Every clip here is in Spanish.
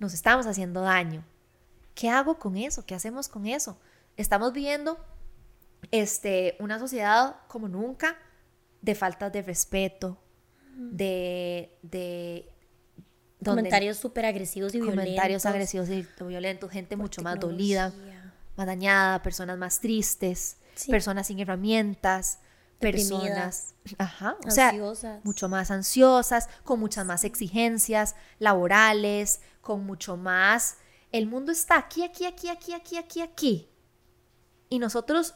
nos estamos haciendo daño. ¿Qué hago con eso? ¿Qué hacemos con eso? Estamos viviendo este, una sociedad como nunca de falta de respeto, de, de comentarios súper agresivos y violentos. Comentarios agresivos y violentos, gente mucho más dolida, más dañada, personas más tristes, personas sin herramientas, personas, ajá, o sea, mucho más ansiosas, con muchas más exigencias laborales, con mucho más. El mundo está aquí, aquí, aquí, aquí, aquí, aquí, aquí. Y nosotros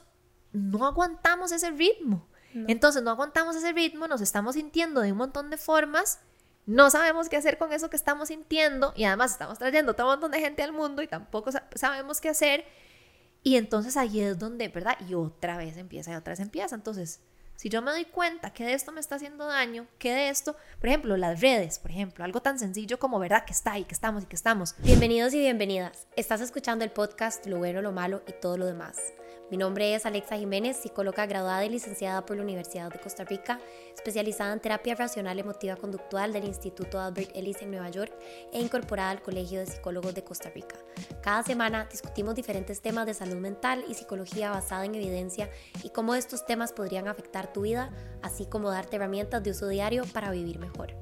no aguantamos ese ritmo. Entonces no aguantamos ese ritmo, nos estamos sintiendo de un montón de formas, no sabemos qué hacer con eso que estamos sintiendo y además estamos trayendo todo un montón de gente al mundo y tampoco sabemos qué hacer. Y entonces ahí es donde, ¿verdad? Y otra vez empieza y otra vez empieza. Entonces, si yo me doy cuenta que de esto me está haciendo daño, que de esto, por ejemplo, las redes, por ejemplo, algo tan sencillo como verdad que está ahí, que estamos y que estamos. Bienvenidos y bienvenidas. Estás escuchando el podcast Lo bueno, lo malo y todo lo demás. Mi nombre es Alexa Jiménez, psicóloga graduada y licenciada por la Universidad de Costa Rica, especializada en terapia racional emotiva conductual del Instituto Albert Ellis en Nueva York e incorporada al Colegio de Psicólogos de Costa Rica. Cada semana discutimos diferentes temas de salud mental y psicología basada en evidencia y cómo estos temas podrían afectar tu vida, así como darte herramientas de uso diario para vivir mejor.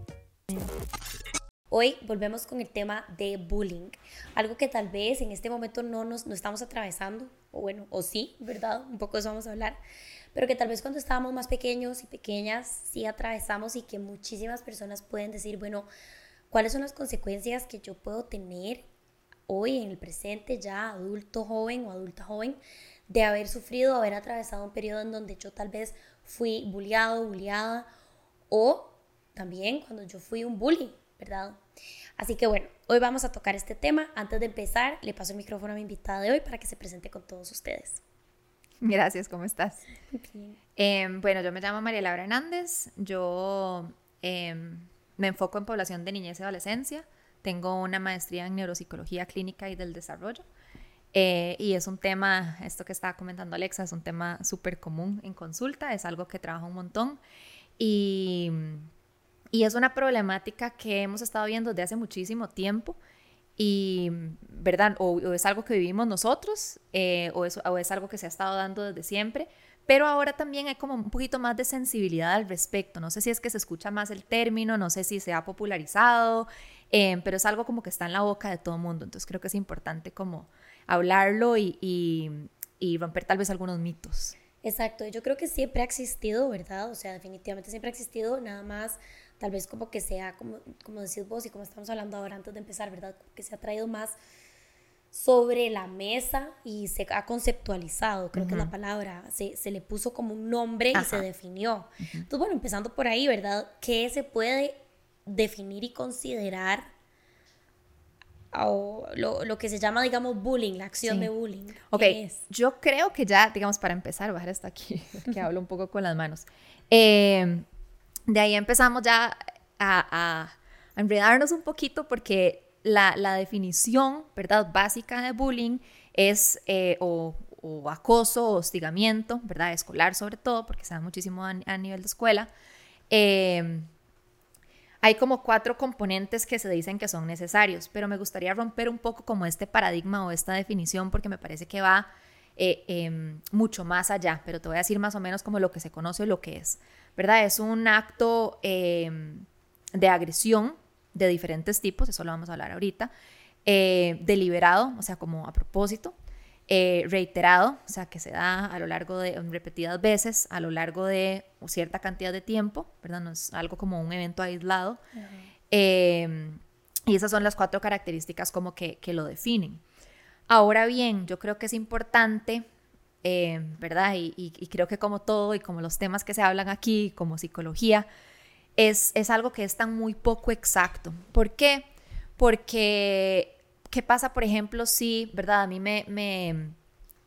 Hoy volvemos con el tema de bullying, algo que tal vez en este momento no nos no estamos atravesando, o bueno, o sí, ¿verdad? Un poco de eso vamos a hablar, pero que tal vez cuando estábamos más pequeños y pequeñas sí atravesamos y que muchísimas personas pueden decir, bueno, ¿cuáles son las consecuencias que yo puedo tener hoy en el presente, ya adulto joven o adulta joven, de haber sufrido, haber atravesado un periodo en donde yo tal vez fui bulliado, bulliada, o también cuando yo fui un bully, ¿verdad? Así que bueno, hoy vamos a tocar este tema. Antes de empezar, le paso el micrófono a mi invitada de hoy para que se presente con todos ustedes. Gracias, ¿cómo estás? Em, bueno, yo me llamo María Laura Hernández. Yo em, me enfoco en población de niñez y adolescencia. Tengo una maestría en neuropsicología clínica y del desarrollo. Eh, y es un tema, esto que estaba comentando Alexa, es un tema súper común en consulta, es algo que trabajo un montón. Y y es una problemática que hemos estado viendo desde hace muchísimo tiempo y, ¿verdad? O, es algo que vivimos nosotros eh, o, es, o, es, algo que se ha estado dando desde siempre, pero ahora también hay como un poquito más de sensibilidad al respecto. No sé si es que se escucha más el término, no sé si se ha popularizado, eh, pero es algo como que está en la boca de todo el mundo. Entonces creo que es importante como hablarlo y, y, y romper tal vez algunos mitos. Exacto, yo creo que siempre ha existido, ¿verdad? O sea, definitivamente siempre ha existido, nada más tal vez como que sea, como, como decís vos y como estamos hablando ahora antes de empezar, ¿verdad? Que se ha traído más sobre la mesa y se ha conceptualizado, creo que es la palabra, se, se, le puso como un nombre y se definió. Entonces, bueno, empezando por ahí, ¿verdad? ¿Qué se puede definir y considerar o lo, lo, que se llama, digamos, bullying, la acción de bullying. Ok, yo creo que ya, digamos, para empezar, bajar hasta aquí, que hablo un poco con las manos. Eh, de ahí empezamos ya a, enredarnos un poquito porque la, definición, básica de bullying es eh, o, acoso o hostigamiento, ¿verdad?, escolar sobre todo, porque se da muchísimo a, nivel de escuela. Em, hay como cuatro componentes que se dicen que son necesarios, pero me gustaría romper un poco como este paradigma o esta definición porque me parece que va eh, em, mucho más allá, pero te voy a decir más o menos como lo que se conoce o lo que es. ¿Verdad? Es un acto em, de agresión de diferentes tipos, eso lo vamos a hablar ahorita, eh, deliberado, o sea, como a propósito, eh, reiterado, o sea, que se da a lo largo de repetidas veces, a lo largo de cierta cantidad de tiempo, ¿verdad? No es algo como un evento aislado. Em, y esas son las cuatro características como que, que lo definen. Ahora bien, yo creo que es importante eh, ¿verdad? Y, creo que como todo y como los temas que se hablan aquí, como psicología, es, es algo que es tan muy poco exacto. ¿Por qué? Porque, ¿qué pasa, por ejemplo, si, ¿verdad? A mí me, me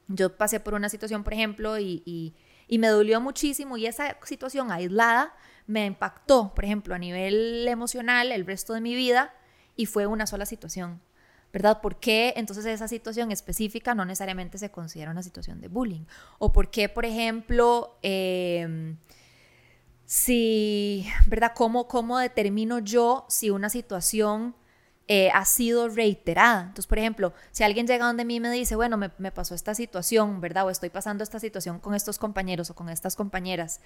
yo pasé por una situación, por ejemplo, y, y me dolió muchísimo y esa situación aislada me impactó, por ejemplo, a nivel emocional el resto de mi vida y fue una sola situación. ¿Verdad? ¿Por qué entonces esa situación específica no necesariamente se considera una situación de bullying? ¿O por qué, por ejemplo, em, si, ¿verdad? ¿Cómo, ¿Cómo determino yo si una situación eh, ha sido reiterada. Entonces, por ejemplo, si alguien llega donde mí me dice, bueno, me, me, pasó esta situación, ¿verdad? O estoy pasando esta situación con estos compañeros o con estas compañeras,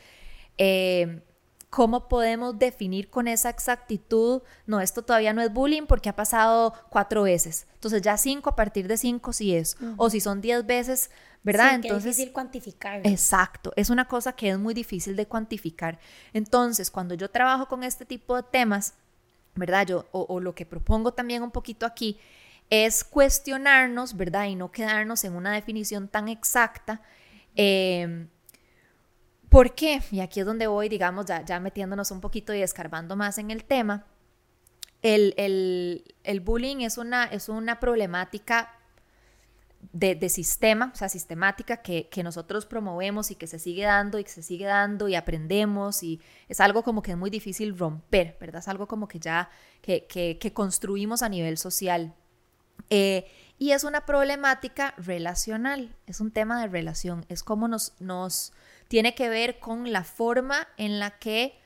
eh, ¿cómo podemos definir con esa exactitud? No, esto todavía no es bullying porque ha pasado cuatro veces. Entonces, ya cinco a partir de cinco sí es. Uh -huh. O si son diez veces, ¿verdad? Sí, Entonces, es difícil cuantificar. Exacto, es una cosa que es muy difícil de cuantificar. Entonces, cuando yo trabajo con este tipo de temas, ¿verdad? Yo, o, o, lo que propongo también un poquito aquí es cuestionarnos, ¿verdad? Y no quedarnos en una definición tan exacta. Eh, ¿Por qué? Y aquí es donde voy, digamos, ya, ya metiéndonos un poquito y escarbando más en el tema. El, el, el bullying es una, es una problemática de, de, sistema, o sea, sistemática que, que, nosotros promovemos y que se sigue dando y que se sigue dando y aprendemos y es algo como que es muy difícil romper, ¿verdad? Es algo como que ya, que, que, que construimos a nivel social. Eh, y es una problemática relacional, es un tema de relación, es como nos, nos tiene que ver con la forma en la que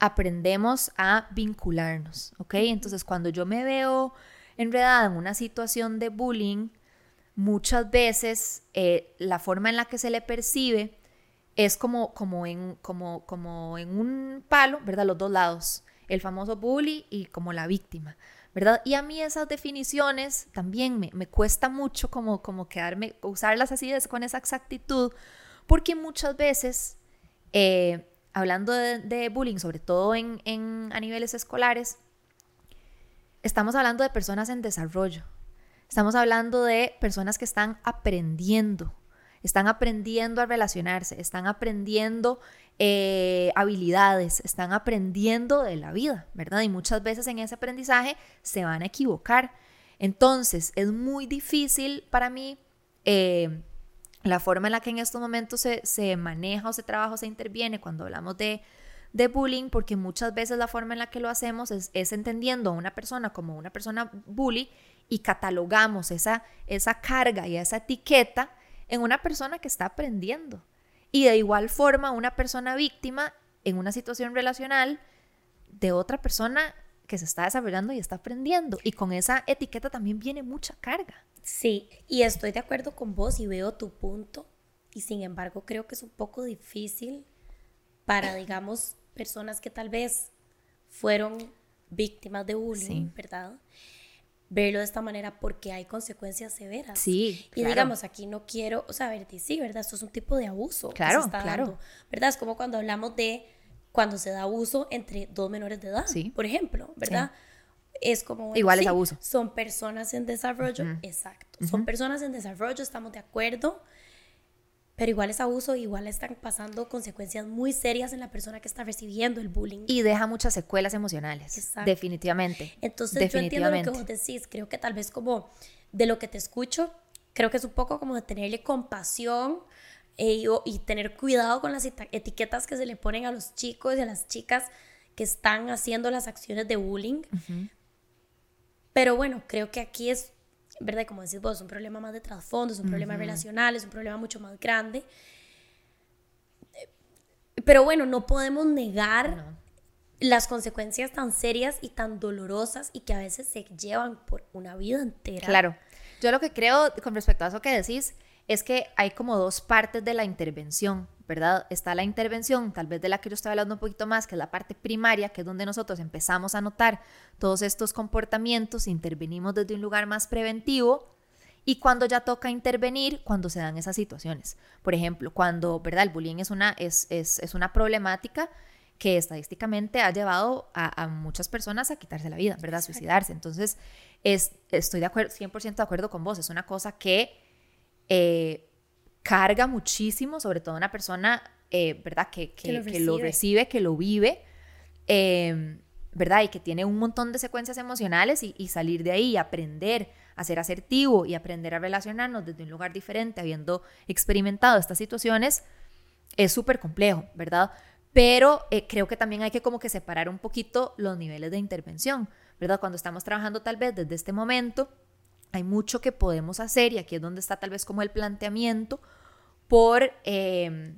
aprendemos a vincularnos, ¿ok? Entonces, cuando yo me veo enredada en una situación de bullying, muchas veces eh, la forma en la que se le percibe es como, como, en, como, como en un palo, ¿verdad? Los dos lados, el famoso bully y como la víctima, ¿verdad? Y a mí esas definiciones también me, me cuesta mucho como, como quedarme, usarlas así con esa exactitud, porque muchas veces, eh, hablando de, bullying, sobre todo en, en, a niveles escolares, estamos hablando de personas en desarrollo, Estamos hablando de personas que están aprendiendo, están aprendiendo a relacionarse, están aprendiendo eh, habilidades, están aprendiendo de la vida, ¿verdad? Y muchas veces en ese aprendizaje se van a equivocar. Entonces, es muy difícil para mí eh, la forma en la que en estos momentos se, se, maneja o se trabaja o se interviene cuando hablamos de, de bullying, porque muchas veces la forma en la que lo hacemos es, entendiendo a una persona como una persona bully y catalogamos esa, esa carga y esa etiqueta en una persona que está aprendiendo. Y de igual forma, una persona víctima en una situación relacional de otra persona que se está desarrollando y está aprendiendo. Y con esa etiqueta también viene mucha carga. Sí, y estoy de acuerdo con vos y veo tu punto. Y sin embargo, creo que es un poco difícil para, digamos, personas que tal vez fueron víctimas de bullying, sí. ¿verdad? verlo de esta manera porque hay consecuencias severas. Sí. Y digamos, aquí no quiero, o sea, ver, sí, ¿verdad? Esto es un tipo de abuso. Claro, que se está claro. Dando, ¿Verdad? Es como cuando hablamos de cuando se da abuso entre dos menores de edad, sí. por ejemplo, ¿verdad? Sí. Es como... Bueno, Igual sí, es abuso. Son personas en desarrollo, uh -huh. exacto. Uh -huh. Son personas en desarrollo, estamos de acuerdo, pero igual es abuso, igual están pasando consecuencias muy serias en la persona que está recibiendo el bullying. Y deja muchas secuelas emocionales, Exacto. definitivamente. Entonces definitivamente. yo entiendo lo que vos decís, creo que tal vez como de lo que te escucho, creo que es un poco como de tenerle compasión eh, y, y, tener cuidado con las etiquetas que se le ponen a los chicos y a las chicas que están haciendo las acciones de bullying. Uh -huh. Pero bueno, creo que aquí es ¿verdad? Como decís vos, es un problema más de trasfondo, es un uh -huh. problema relacional, es un problema mucho más grande. Pero bueno, no podemos negar no. las consecuencias tan serias y tan dolorosas y que a veces se llevan por una vida entera. Claro. Yo lo que creo con respecto a eso que decís es que hay como dos partes de la intervención, ¿verdad? Está la intervención, tal vez de la que yo estoy hablando un poquito más, que es la parte primaria, que es donde nosotros empezamos a notar todos estos comportamientos, intervenimos desde un lugar más preventivo y cuando ya toca intervenir, cuando se dan esas situaciones. Por ejemplo, cuando, ¿verdad? El bullying es una, es, es, es una problemática que estadísticamente ha llevado a, a, muchas personas a quitarse la vida, ¿verdad? A suicidarse. Entonces, es, estoy de acuerdo, 100% de acuerdo con vos, es una cosa que eh, carga muchísimo, sobre todo una persona, eh, ¿verdad? Que, que, que, lo que, lo recibe, que lo vive, eh, ¿verdad? Y que tiene un montón de secuencias emocionales y, y, salir de ahí y aprender a ser asertivo y aprender a relacionarnos desde un lugar diferente, habiendo experimentado estas situaciones, es súper complejo, ¿verdad? Pero eh, creo que también hay que como que separar un poquito los niveles de intervención, ¿verdad? Cuando estamos trabajando tal vez desde este momento, hay mucho que podemos hacer y aquí es donde está tal vez como el planteamiento por eh,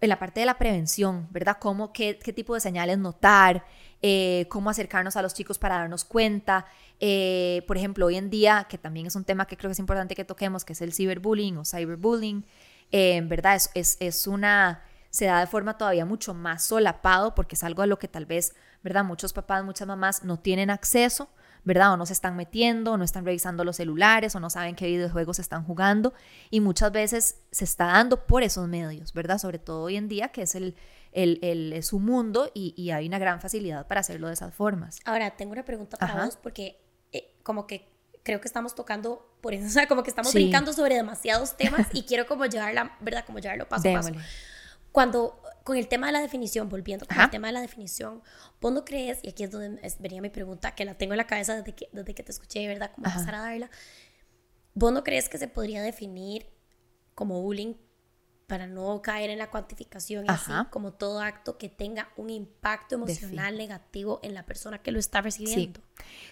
en la parte de la prevención, ¿verdad? Cómo, qué, tipo de señales notar, eh, cómo acercarnos a los chicos para darnos cuenta. Eh, por ejemplo, hoy en día, que también es un tema que creo que es importante que toquemos, que es el ciberbullying o cyberbullying, en verdad es, es, es, una, se da de forma todavía mucho más solapado porque es algo a lo que tal vez, ¿verdad? Muchos papás, muchas mamás no tienen acceso ¿verdad? O no se están metiendo, o no están revisando los celulares, o no saben qué videojuegos están jugando. Y muchas veces se está dando por esos medios, ¿verdad? Sobre todo hoy en día, que es el, el, el su mundo y, hay una gran facilidad para hacerlo de esas formas. Ahora, tengo una pregunta para vos, porque eh, como que creo que estamos tocando por eso, o sea, como que estamos brincando sobre demasiados temas y quiero como llevarla, ¿verdad? Como llevarlo paso a paso. Cuando con el tema de la definición, volviendo con el tema de la definición, ¿vos no crees, y aquí es donde venía mi pregunta, que la tengo en la cabeza desde que, desde que te escuché, ¿verdad? Como empezar a darla. ¿Vos no crees que se podría definir como bullying para no caer en la cuantificación así como todo acto que tenga un impacto emocional negativo en la persona que lo está recibiendo?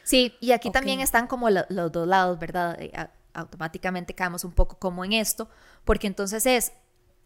Sí, y aquí también están como los dos lados, ¿verdad? Eh, automáticamente caemos un poco como en esto, porque entonces es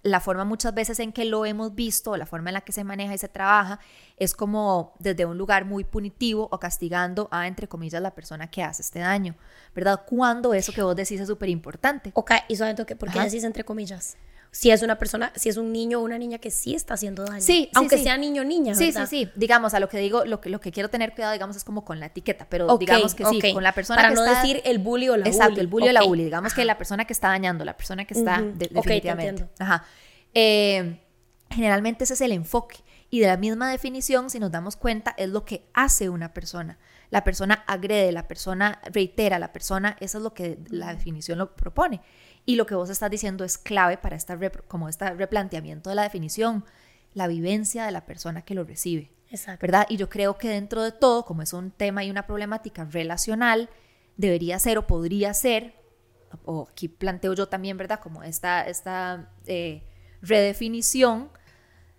la forma muchas veces en que lo hemos visto, la forma en la que se maneja y se trabaja, es como desde un lugar muy punitivo o castigando a, entre comillas, la persona que hace este daño, ¿verdad? Cuando eso que vos decís es súper importante. Ok, y solamente ¿por qué decís entre comillas? Si es una persona, si es un niño o una niña que sí está haciendo daño. Sí, aunque sea niño o niña. Sí, sí, sí. Digamos, a lo que digo, lo que, lo que quiero tener cuidado, digamos, es como con la etiqueta, pero digamos que sí, con la persona Para no decir el bully o la Exacto, el bully o la bully. Digamos que la persona que está dañando, la persona que está definitivamente. Ajá. Eh, generalmente ese es el enfoque. Y de la misma definición, si nos damos cuenta, es lo que hace una persona. La persona agrede, la persona reitera, la persona, eso es lo que la definición lo propone. Y lo que vos estás diciendo es clave para esta como este replanteamiento de la definición, la vivencia de la persona que lo recibe. ¿Verdad? Y yo creo que dentro de todo, como es un tema y una problemática relacional, debería ser o podría ser, o aquí planteo yo también, ¿verdad? Como esta, esta eh, redefinición,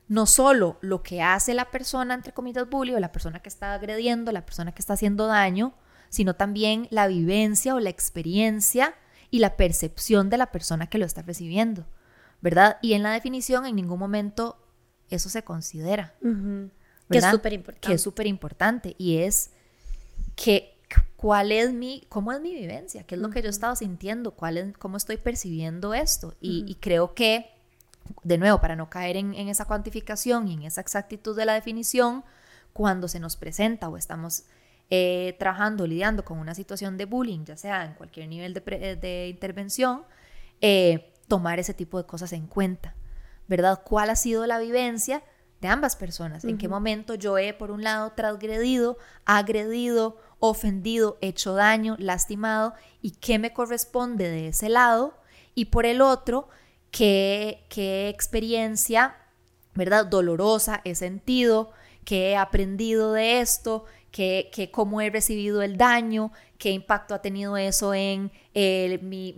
no solo lo que hace la persona, entre comillas, bully, o la persona que está agrediendo, la persona que está haciendo daño, sino también la vivencia o la experiencia y la percepción de la persona que lo está recibiendo, ¿verdad? Y en la definición en ningún momento eso se considera. Que es súper importante. Que es súper importante y es que cuál es mi, cómo es mi vivencia, qué es lo que yo he estado sintiendo, cuál es, cómo estoy percibiendo esto. y creo que de nuevo, para no caer en, esa cuantificación y en esa exactitud de la definición, cuando se nos presenta o estamos eh, trabajando, lidiando con una situación de bullying, ya sea en cualquier nivel de, intervención, eh, tomar ese tipo de cosas en cuenta, ¿verdad? ¿Cuál ha sido la vivencia de ambas personas? ¿En qué momento yo he, por un lado, transgredido, agredido, ofendido, hecho daño, lastimado? ¿Y qué me corresponde de ese lado? Y por el otro, qué, experiencia, ¿verdad? Dolorosa he sentido, qué he aprendido de esto, qué, cómo he recibido el daño, qué impacto ha tenido eso en mi,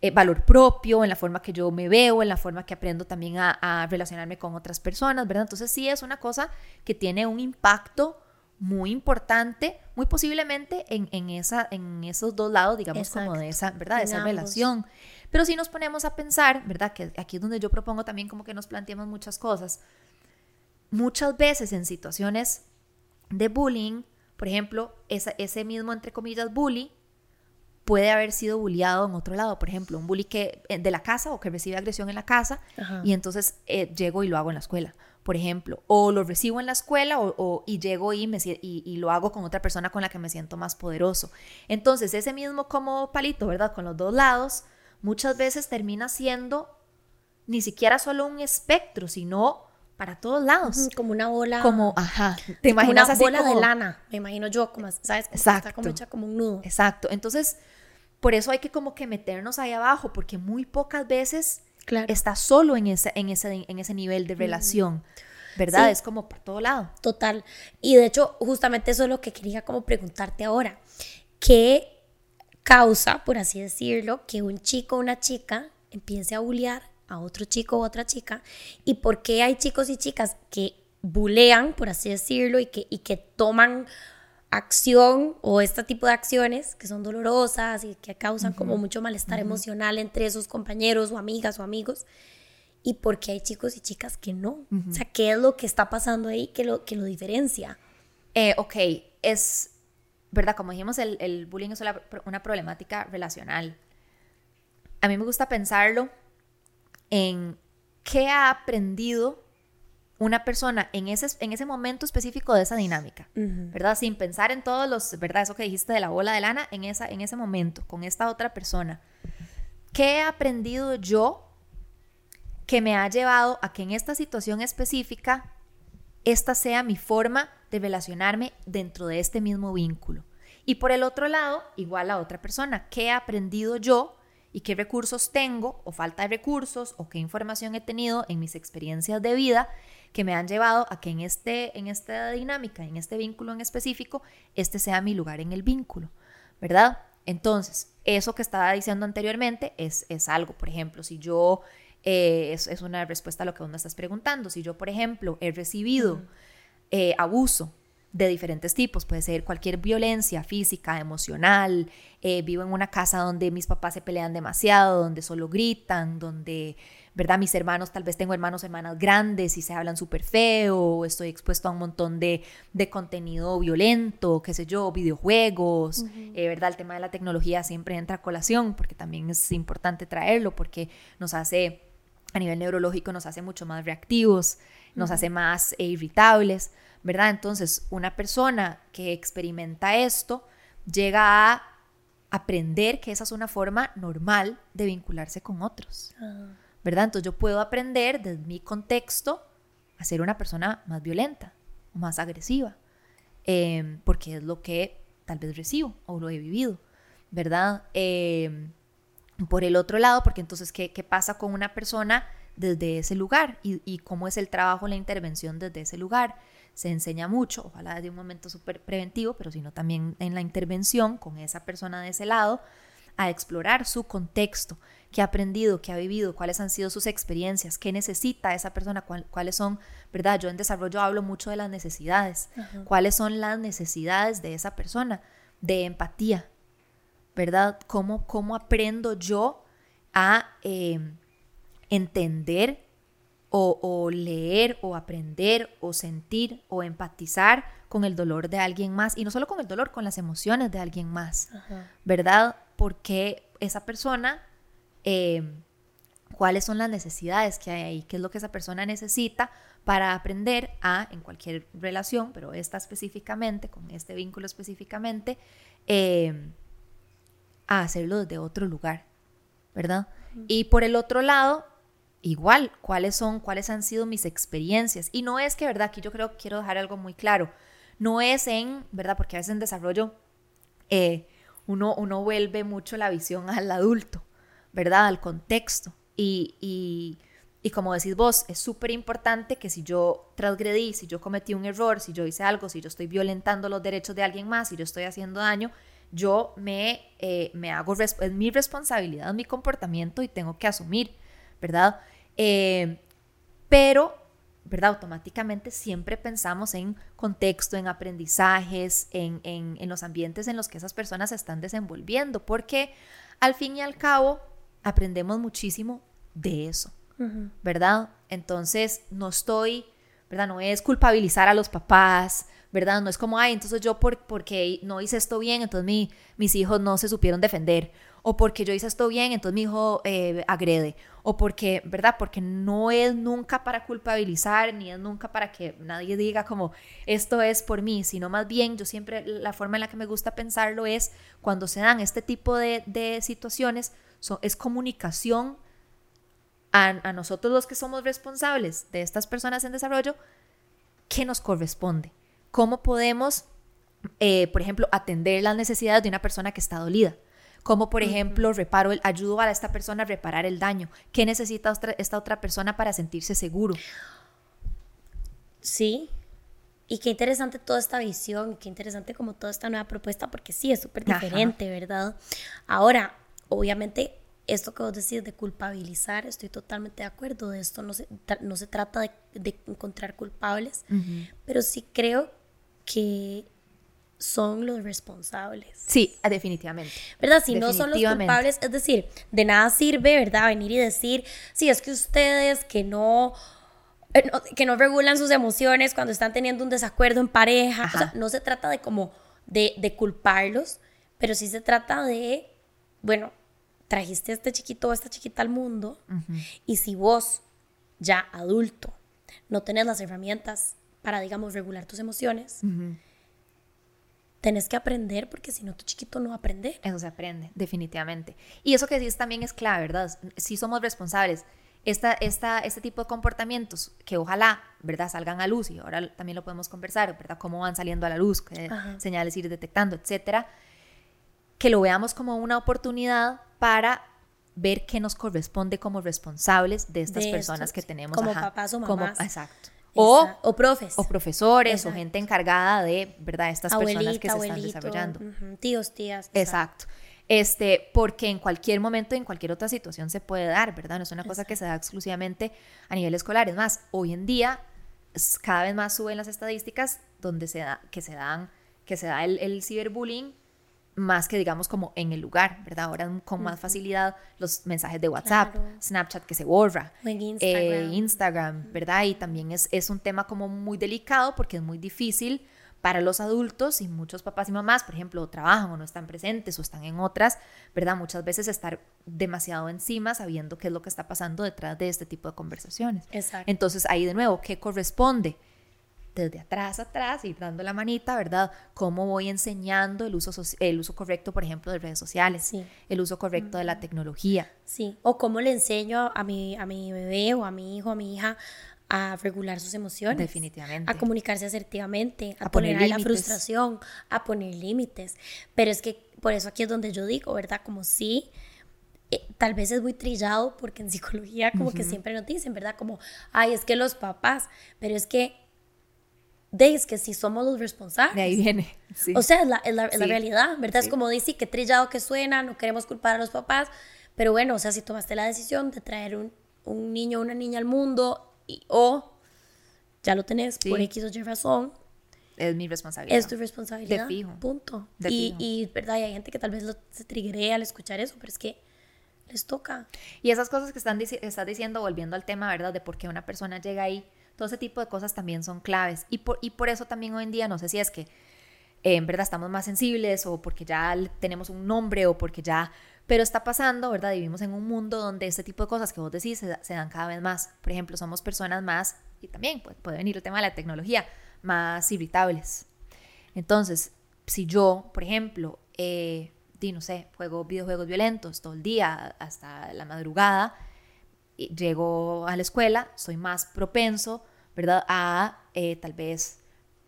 eh, valor propio, en la forma que yo me veo, en la forma que aprendo también a, a, relacionarme con otras personas, ¿verdad? Entonces sí es una cosa que tiene un impacto muy importante, muy posiblemente en, en, esa, en esos dos lados, digamos, como de esa, ¿verdad? De esa relación. Pero si nos ponemos a pensar, ¿verdad? Que aquí es donde yo propongo también como que nos planteemos muchas cosas. Muchas veces en situaciones de bullying, por ejemplo, ese mismo, entre comillas, bully, puede haber sido bulliado en otro lado. Por ejemplo, un bully que, eh, de la casa o que recibe agresión en la casa y entonces eh, llego y lo hago en la escuela por ejemplo, o lo recibo en la escuela o, y llego y, me, y, lo hago con otra persona con la que me siento más poderoso. Entonces, ese mismo como palito, ¿verdad? Con los dos lados, muchas veces termina siendo ni siquiera solo un espectro, sino para todos lados. Como una bola. Como, ajá. ¿Te imaginas una bola de lana, me imagino yo, como, ¿sabes? Exacto. Está como hecha como un nudo. Exacto. Entonces, por eso hay que como que meternos ahí abajo, porque muy pocas veces está solo en ese, en ese, en ese nivel de relación. ¿Verdad? Es como por todo lado. Total. Y de hecho, justamente eso es lo que quería como preguntarte ahora. ¿Qué causa, por así decirlo, que un chico o una chica empiece a bullear a otro chico o otra chica? ¿Y por qué hay chicos y chicas que bulean, por así decirlo, y que, y que toman acción o este tipo de acciones que son dolorosas y que causan como mucho malestar emocional entre sus compañeros o amigas o amigos. y por qué hay chicos y chicas que no. O sea, ¿qué es lo que está pasando ahí que lo, que lo diferencia? Eh, ok, es, ¿verdad? Como dijimos, el, el bullying es una problemática relacional. A mí me gusta pensarlo en qué ha aprendido una persona en ese, en ese momento específico de esa dinámica, ¿verdad? Sin pensar en todos los, ¿verdad? Eso que dijiste de la bola de lana, en, esa, en ese momento, con esta otra persona. ¿Qué he aprendido yo que me ha llevado a que en esta situación específica, esta sea mi forma de relacionarme dentro de este mismo vínculo? Y por el otro lado, igual a otra persona, ¿qué he aprendido yo y qué recursos tengo o falta de recursos o qué información he tenido en mis experiencias de vida que me han llevado a que en, este, en esta dinámica, en este vínculo en específico, este sea mi lugar en el vínculo, ¿verdad? Entonces, eso que estaba diciendo anteriormente es, es algo, por ejemplo, si yo, eh, es, es, una respuesta a lo que vos me estás preguntando, si yo, por ejemplo, he recibido eh, abuso de diferentes tipos, puede ser cualquier violencia física, emocional, eh, vivo en una casa donde mis papás se pelean demasiado, donde solo gritan, donde ¿verdad? Mis hermanos, tal vez tengo hermanos, hermanas grandes y se hablan súper feo, estoy expuesto a un montón de, de, contenido violento, qué sé yo, videojuegos, eh, ¿verdad? El tema de la tecnología siempre entra a colación porque también es importante traerlo porque nos hace, a nivel neurológico, nos hace mucho más reactivos, nos hace más eh, irritables, ¿verdad? Entonces, una persona que experimenta esto llega a aprender que esa es una forma normal de vincularse con otros. Ah. ¿verdad? Entonces yo puedo aprender desde mi contexto a ser una persona más violenta o más agresiva, em, porque es lo que tal vez recibo o lo he vivido, ¿verdad? Em, por el otro lado, porque entonces, ¿qué, ¿qué, pasa con una persona desde ese lugar y, y, cómo es el trabajo, la intervención desde ese lugar? Se enseña mucho, ojalá desde un momento súper preventivo, pero sino también en la intervención con esa persona de ese lado, a explorar su contexto, qué ha aprendido, qué ha vivido, cuáles han sido sus experiencias, qué necesita esa persona, cuáles son, ¿verdad? Yo en desarrollo hablo mucho de las necesidades, cuáles son las necesidades de esa persona, de empatía, ¿verdad? ¿Cómo, cómo aprendo yo a eh, entender o, o, leer o aprender o sentir o empatizar con el dolor de alguien más y no solo con el dolor, con las emociones de alguien más, ¿verdad? Porque esa persona Em, cuáles son las necesidades que hay ahí, qué es lo que esa persona necesita para aprender a, en cualquier relación, pero esta específicamente, con este vínculo específicamente, em, a hacerlo desde otro lugar, ¿verdad? Y por el otro lado, igual, cuáles son, cuáles han sido mis experiencias. Y no es que, ¿verdad? Aquí yo creo que quiero dejar algo muy claro. No es en, ¿verdad? Porque a veces en desarrollo eh, uno, uno vuelve mucho la visión al adulto. ¿verdad? Al contexto. Y, y, y como decís vos, es súper importante que si yo transgredí, si yo cometí un error, si yo hice algo, si yo estoy violentando los derechos de alguien más, si yo estoy haciendo daño, yo me, eh, me hago, es mi responsabilidad, mi comportamiento y tengo que asumir, ¿verdad? Eh, pero, ¿verdad? Automáticamente siempre pensamos en contexto, en aprendizajes, en, en, en los ambientes en los que esas personas se están desenvolviendo, porque al fin y al cabo, aprendemos muchísimo de eso, ¿verdad? Entonces, no estoy, ¿verdad? No es culpabilizar a los papás, ¿verdad? No es como, ay, entonces yo por, porque no hice esto bien, entonces mi, mis hijos no se supieron defender, o porque yo hice esto bien, entonces mi hijo eh, agrede, o porque, ¿verdad? Porque no es nunca para culpabilizar, ni es nunca para que nadie diga como, esto es por mí, sino más bien, yo siempre, la forma en la que me gusta pensarlo es cuando se dan este tipo de, de situaciones, es comunicación a, nosotros los que somos responsables de estas personas en desarrollo, ¿qué nos corresponde? ¿Cómo podemos, eh, por ejemplo, atender las necesidades de una persona que está dolida? ¿Cómo, por ejemplo, reparo el, ayudo a esta persona a reparar el daño? ¿Qué necesita esta otra persona para sentirse seguro? Sí, y qué interesante toda esta visión, qué interesante como toda esta nueva propuesta, porque sí, es súper diferente, ¿verdad? Ahora, obviamente esto que vos decís de culpabilizar, estoy totalmente de acuerdo, de esto no se, no se trata de, encontrar culpables, pero sí creo que son los responsables. Sí, definitivamente. ¿Verdad? Si no son los culpables, es decir, de nada sirve, ¿verdad? Venir y decir, sí, es que ustedes que no eh, que no regulan sus emociones cuando están teniendo un desacuerdo en pareja. O sea, no se trata de como de, de, culparlos, pero sí se trata de, bueno, trajiste a este chiquito o esta chiquita al mundo y si vos, ya adulto, no tenés las herramientas para, digamos, regular tus emociones, tenés que aprender porque si no tu chiquito no aprende. Eso se aprende, definitivamente. Y eso que dices también es clave, ¿verdad? Si somos responsables. Esta, esta, este tipo de comportamientos que ojalá, ¿verdad?, salgan a luz y ahora también lo podemos conversar, ¿verdad?, cómo van saliendo a la luz, qué señales ir detectando, etcétera, que lo veamos como una oportunidad para ver qué nos corresponde como responsables de estas personas que tenemos. Como papás o mamás. exacto. O, o, profes. O profesores o gente encargada de, ¿verdad? Estas personas que se están desarrollando. Tíos, tías. Exacto. Este, porque en cualquier momento, en cualquier otra situación se puede dar, ¿verdad? No es una cosa que se da exclusivamente a nivel escolar. Es más, hoy en día cada vez más suben las estadísticas donde se da, que se dan, que se da el, el ciberbullying más que digamos como en el lugar, ¿verdad? Ahora con más facilidad los mensajes de WhatsApp, Snapchat que se borra, Instagram. Eh, Instagram, ¿verdad? Y también es, es un tema como muy delicado porque es muy difícil para los adultos y muchos papás y mamás, por ejemplo, trabajan o no están presentes o están en otras, ¿verdad? Muchas veces estar demasiado encima sabiendo qué es lo que está pasando detrás de este tipo de conversaciones. Exacto. Entonces ahí de nuevo, ¿qué corresponde? Desde atrás atrás y dando la manita, ¿verdad? Cómo voy enseñando el uso, el uso correcto, por ejemplo, de redes sociales, sí. el uso correcto de la tecnología. Sí, o cómo le enseño a mi, a mi bebé o a mi hijo, a mi hija, a regular sus emociones. Definitivamente. A comunicarse asertivamente, a, poner, la frustración, a poner límites. Pero es que por eso aquí es donde yo digo, ¿verdad? Como sí, eh, tal vez es muy trillado porque en psicología como que siempre nos dicen, ¿verdad? Como, ay, es que los papás, pero es que de es que si somos los responsables. De ahí viene. O sea, es la, es la, realidad, ¿verdad? Es como dice, que trillado que suena, no queremos culpar a los papás, pero bueno, o sea, si tomaste la decisión de traer un, un niño o una niña al mundo y, o ya lo tenés por X o Y razón. Es mi responsabilidad. Es tu responsabilidad. De fijo. Punto. De y, fijo. y, ¿verdad? Y hay gente que tal vez lo, se triggeré al escuchar eso, pero es que les toca. Y esas cosas que están estás diciendo, volviendo al tema, ¿verdad? De por qué una persona llega ahí todo ese tipo de cosas también son claves. Y por, y por eso también hoy en día, no sé si es que eh, en verdad estamos más sensibles o porque ya tenemos un nombre o porque ya... Pero está pasando, ¿verdad? Vivimos en un mundo donde este tipo de cosas que vos decís se, dan cada vez más. Por ejemplo, somos personas más, y también puede, puede venir el tema de la tecnología, más irritables. Entonces, si yo, por ejemplo, eh, no sé, juego videojuegos violentos todo el día hasta la madrugada, llego a la escuela, soy más propenso, ¿verdad?, a eh, tal vez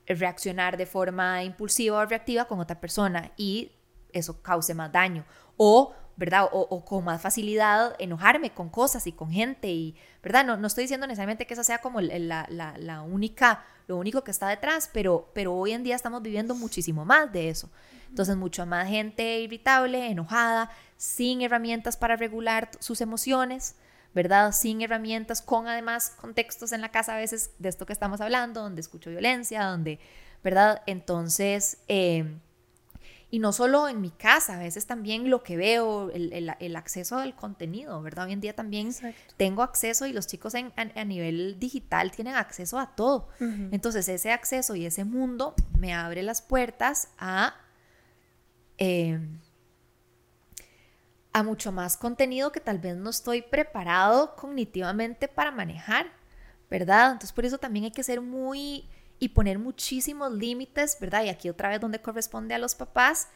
reaccionar de forma impulsiva o reactiva con otra persona y eso cause más daño. O, ¿verdad? O, con más facilidad enojarme con cosas y con gente y, ¿verdad? No, no estoy diciendo necesariamente que esa sea como la, la, la, única, lo único que está detrás, pero, pero hoy en día estamos viviendo muchísimo más de eso. Entonces, mucho más gente irritable, enojada, sin herramientas para regular sus emociones, ¿verdad? Sin herramientas, con además contextos en la casa a veces de esto que estamos hablando, donde escucho violencia, donde, ¿verdad? Entonces, em, y no solo en mi casa, a veces también lo que veo, el, acceso al contenido, ¿verdad? Hoy en día también tengo acceso y los chicos en, a, nivel digital tienen acceso a todo. Entonces ese acceso y ese mundo me abre las puertas a... Eh, a mucho más contenido que tal vez no estoy preparado cognitivamente para manejar, ¿verdad? Entonces por eso también hay que ser muy y poner muchísimos límites, ¿verdad? Y aquí otra vez donde corresponde a los papás,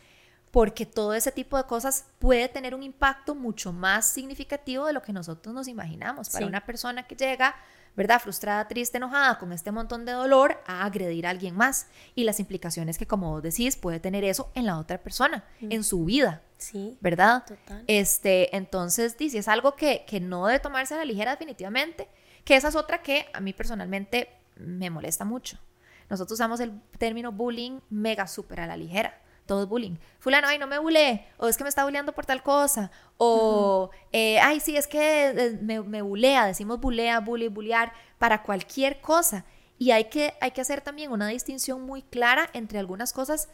porque todo ese tipo de cosas puede tener un impacto mucho más significativo de lo que nosotros nos imaginamos. Para una persona que llega ¿verdad? Frustrada, triste, enojada, con este montón de dolor, a agredir a alguien más. Y las implicaciones que, como vos decís, puede tener eso en la otra persona, en su vida. Sí. ¿Verdad? Total. Este, entonces, dice, es algo que, que no debe tomarse a la ligera definitivamente, que esa es otra que a mí personalmente me molesta mucho. Nosotros usamos el término bullying mega súper a la ligera todo es bullying. Fulano, ay, no me bulé, o es que me está bulleando por tal cosa, o, eh, ay, sí, es que eh, me, me bulea, decimos bulea, bully, bullear, para cualquier cosa. Y hay que, hay que hacer también una distinción muy clara entre algunas cosas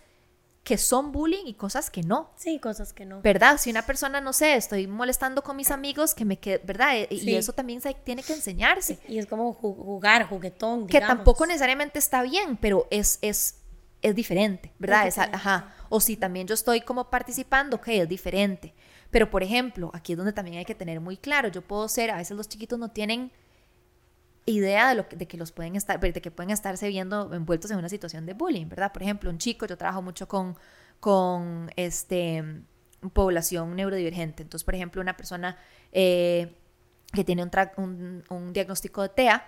que son bullying y cosas que no. Sí, cosas que no. ¿Verdad? Si una persona, no sé, estoy molestando con mis amigos, que me quede, ¿verdad? E, y eso también se tiene que enseñarse. y es como jugar, juguetón. Que tampoco necesariamente está bien, pero es, es, es diferente, ¿verdad? ajá. O si también yo estoy como participando, ok, es diferente. Pero, por ejemplo, aquí es donde también hay que tener muy claro, yo puedo ser, a veces los chiquitos no tienen idea de, lo que, de que los pueden estar, de que pueden estarse viendo envueltos en una situación de bullying, ¿verdad? Por ejemplo, un chico, yo trabajo mucho con, con este, población neurodivergente. Entonces, por ejemplo, una persona eh, que tiene un, un, diagnóstico de TEA,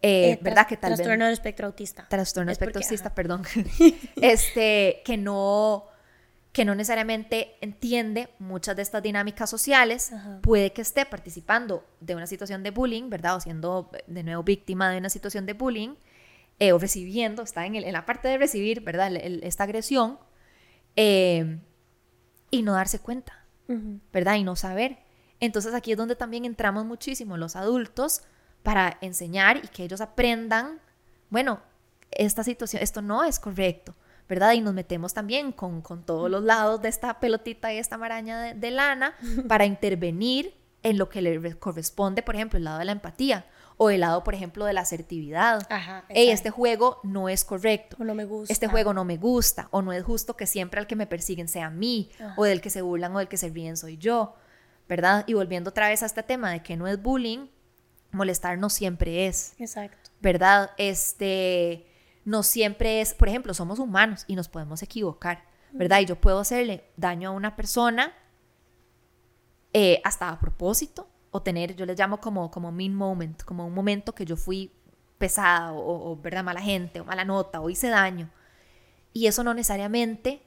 eh, eh, ¿verdad? Que tal trastorno del espectro autista. Trastorno del espectro autista, perdón. este, que no que no necesariamente entiende muchas de estas dinámicas sociales, puede que esté participando de una situación de bullying, ¿verdad? O siendo de nuevo víctima de una situación de bullying, eh, o recibiendo, está en, la parte de recibir, ¿verdad? esta agresión, eh, y no darse cuenta, ¿verdad? Y no saber. Entonces aquí es donde también entramos muchísimo los adultos para enseñar y que ellos aprendan, bueno, esta situación, esto no es correcto ¿verdad? Y nos metemos también con, todos los lados de esta pelotita y esta maraña de, lana para intervenir en lo que le corresponde, por ejemplo, el lado de la empatía o el lado, por ejemplo, de la asertividad. Ajá, este juego no es correcto. O no me gusta. Este juego no me gusta. O no es justo que siempre al que me persiguen sea a mí. O del que se burlan o del que se ríen soy yo. ¿Verdad? Y volviendo otra vez a este tema de que no es bullying, molestar no siempre es. Exacto. ¿Verdad? Este no siempre es, por ejemplo, somos humanos y nos podemos equivocar, ¿verdad? Y yo puedo hacerle daño a una persona eh, hasta a propósito o tener, yo les llamo como, como mean moment, como un momento que yo fui pesada o, ¿verdad? Mala gente o mala nota o hice daño. Y eso no necesariamente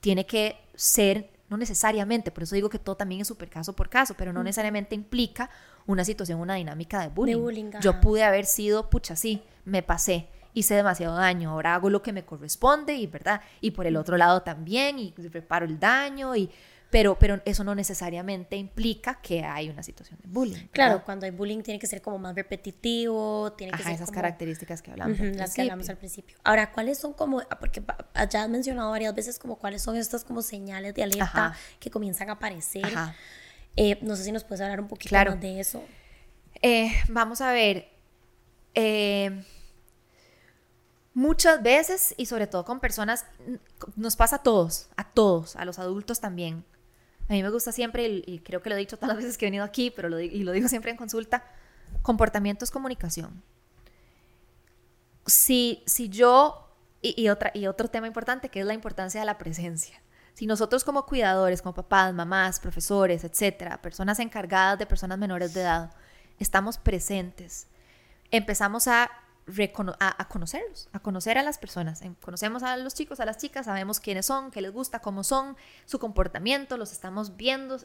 tiene que ser, no necesariamente, por eso digo que todo también es súper caso por caso, pero no necesariamente implica una situación, una dinámica de bullying. De bullying yo pude haber sido, pucha, sí, me pasé hice demasiado daño, ahora hago lo que me corresponde y verdad, y por el otro lado también y reparo el daño y pero, pero eso no necesariamente implica que hay una situación de bullying. Claro, cuando hay bullying tiene que ser como más repetitivo, tiene que Ajá, ser esas características que hablamos. las que hablamos al principio. Ahora, ¿cuáles son como, ah, porque ya has mencionado varias veces como cuáles son estas como señales de alerta que comienzan a aparecer? Eh, no sé si nos puedes hablar un poquito más de eso. Eh, vamos a ver. Eh, Muchas veces, y sobre todo con personas, nos pasa a todos, a todos, a los adultos también. A mí me gusta siempre, y, creo que lo he dicho todas las veces que he venido aquí, pero lo, y lo digo siempre en consulta, comportamiento es comunicación. Si, si yo, y, otra, y otro tema importante que es la importancia de la presencia. Si nosotros como cuidadores, como papás, mamás, profesores, etcétera, personas encargadas de personas menores de edad, estamos presentes, empezamos a a, conocerlos, a conocer a las personas. Conocemos a los chicos, a las chicas, sabemos quiénes son, qué les gusta, cómo son, su comportamiento, los estamos viendo.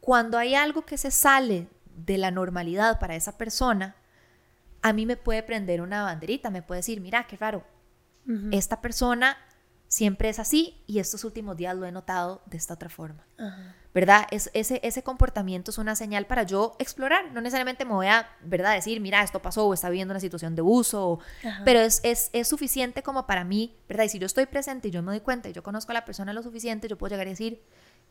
Cuando hay algo que se sale de la normalidad para esa persona, a mí me puede prender una banderita, me puede decir, mira, qué raro, esta persona siempre es así y estos últimos días lo he notado de esta otra forma. ¿Verdad? Es, ese, ese comportamiento es una señal para yo explorar. No necesariamente me voy a, ¿verdad? Decir, mira, esto pasó o está viviendo una situación de uso, pero es, es, es, suficiente como para mí, ¿verdad? Y si yo estoy presente y yo me doy cuenta y yo conozco a la persona lo suficiente, yo puedo llegar a decir,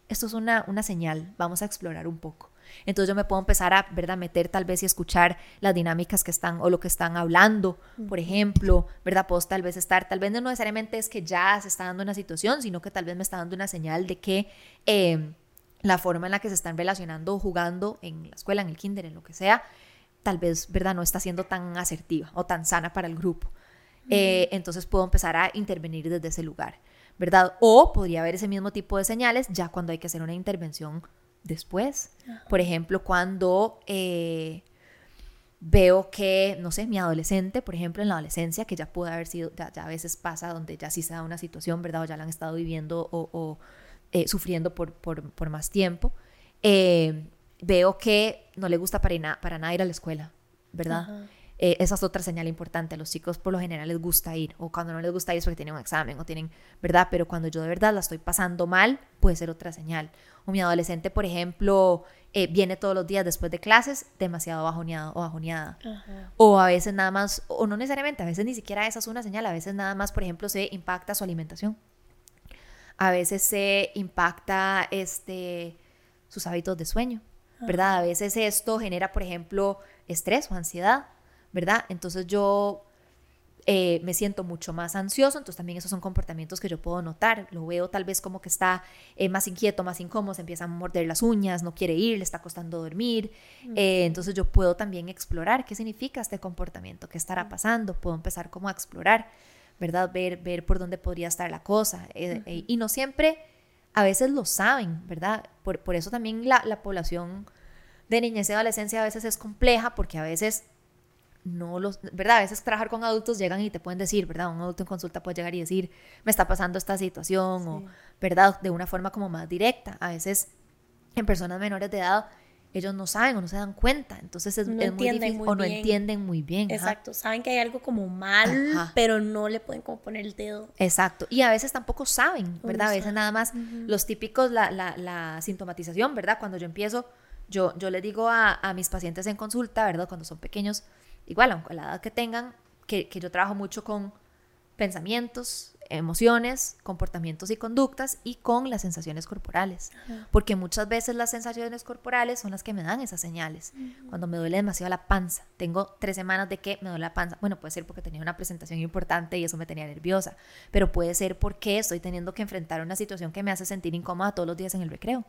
esto es una, una señal, vamos a explorar un poco. Entonces yo me puedo empezar a, ¿verdad?, meter tal vez y escuchar las dinámicas que están o lo que están hablando, por ejemplo, ¿verdad? Puedo tal vez estar, tal vez no necesariamente es que ya se está dando una situación, sino que tal vez me está dando una señal de que em, la forma en la que se están relacionando o jugando en la escuela, en el kinder, en lo que sea, tal vez, ¿verdad?, no está siendo tan asertiva o tan sana para el grupo. Eh, entonces puedo empezar a intervenir desde ese lugar, ¿verdad? O podría haber ese mismo tipo de señales ya cuando hay que hacer una intervención después. Por ejemplo, cuando eh, veo que, no sé, mi adolescente, por ejemplo, en la adolescencia, que ya puede haber sido, ya, a veces pasa donde ya sí se da una situación, ¿verdad? O ya la han estado viviendo o, eh, sufriendo por, por, más tiempo. Eh, veo que no le gusta para, para nada ir a la escuela, ¿verdad? Eh, esa es otra señal importante. A los chicos por lo general les gusta ir, o cuando no les gusta ir es porque tienen un examen, o tienen, ¿verdad? Pero cuando yo de verdad la estoy pasando mal, puede ser otra señal. O mi adolescente, por ejemplo, eh, viene todos los días después de clases demasiado bajoneado o bajoneada. O a veces nada más, o no necesariamente, a veces ni siquiera esa es una señal, a veces nada más, por ejemplo, se impacta su alimentación. a veces se impacta este, sus hábitos de sueño, ¿verdad? A veces esto genera, por ejemplo, estrés o ansiedad, ¿verdad? Entonces yo eh, me siento mucho más ansioso, entonces también esos son comportamientos que yo puedo notar. Lo veo tal vez como que está eh, más inquieto, más incómodo, se empieza a morder las uñas, no quiere ir, le está costando dormir. Eh, entonces yo puedo también explorar qué significa este comportamiento, qué estará pasando. Puedo empezar como a explorar, ¿verdad? Ver, ver por dónde podría estar la cosa. y no siempre, a veces lo saben, ¿verdad? Por, por eso también la, la población de niñez y adolescencia a veces es compleja porque a veces no los, ¿verdad? A veces trabajar con adultos llegan y te pueden decir, ¿verdad? Un adulto en consulta puede llegar y decir, me está pasando esta situación, o, ¿verdad? De una forma como más directa. A veces en personas menores de edad, ellos no saben o no se dan cuenta, entonces es, muy difícil o no entienden muy bien. Exacto, saben que hay algo como mal, pero no le pueden como poner el dedo. Exacto, y a veces tampoco saben, ¿verdad? A veces nada más los típicos, la, la, la sintomatización, ¿verdad? Cuando yo empiezo, yo, yo le digo a, a mis pacientes en consulta, ¿verdad? Cuando son pequeños, igual, aunque la edad que tengan, que, que yo trabajo mucho con pensamientos, emociones, comportamientos y conductas y con las sensaciones corporales. Porque muchas veces las sensaciones corporales son las que me dan esas señales. Cuando me duele demasiado la panza, tengo tres semanas de que me duele la panza. Bueno, puede ser porque tenía una presentación importante y eso me tenía nerviosa, pero puede ser porque estoy teniendo que enfrentar una situación que me hace sentir incómoda todos los días en el recreo.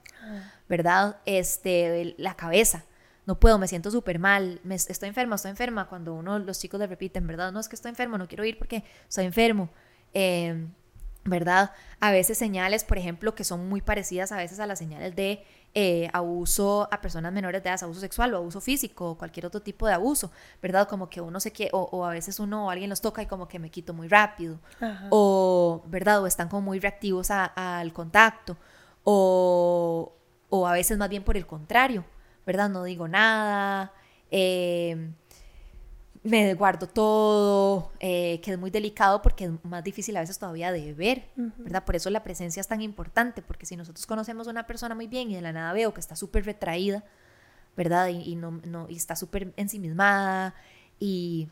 ¿Verdad? Este, la cabeza no puedo, me siento súper mal, me, estoy enferma, estoy enferma, cuando uno, los chicos le repiten, ¿verdad? No es que estoy enfermo, no quiero ir porque estoy enfermo, em, ¿verdad? A veces señales, por ejemplo, que son muy parecidas a veces a las señales de eh, abuso a personas menores de edad, abuso sexual o abuso físico o cualquier otro tipo de abuso, ¿verdad? Como que uno se quiere, o, a veces uno o alguien los toca y como que me quito muy rápido, o, ¿verdad? O están como muy reactivos al contacto, o, o a veces más bien por el contrario, ¿verdad? No digo nada, eh, me guardo todo, eh, que es muy delicado porque es más difícil a veces todavía de ver, ¿verdad? Por eso la presencia es tan importante, porque si nosotros conocemos a una persona muy bien y de la nada veo que está súper retraída, ¿verdad? Y, no, no, y está súper ensimismada y,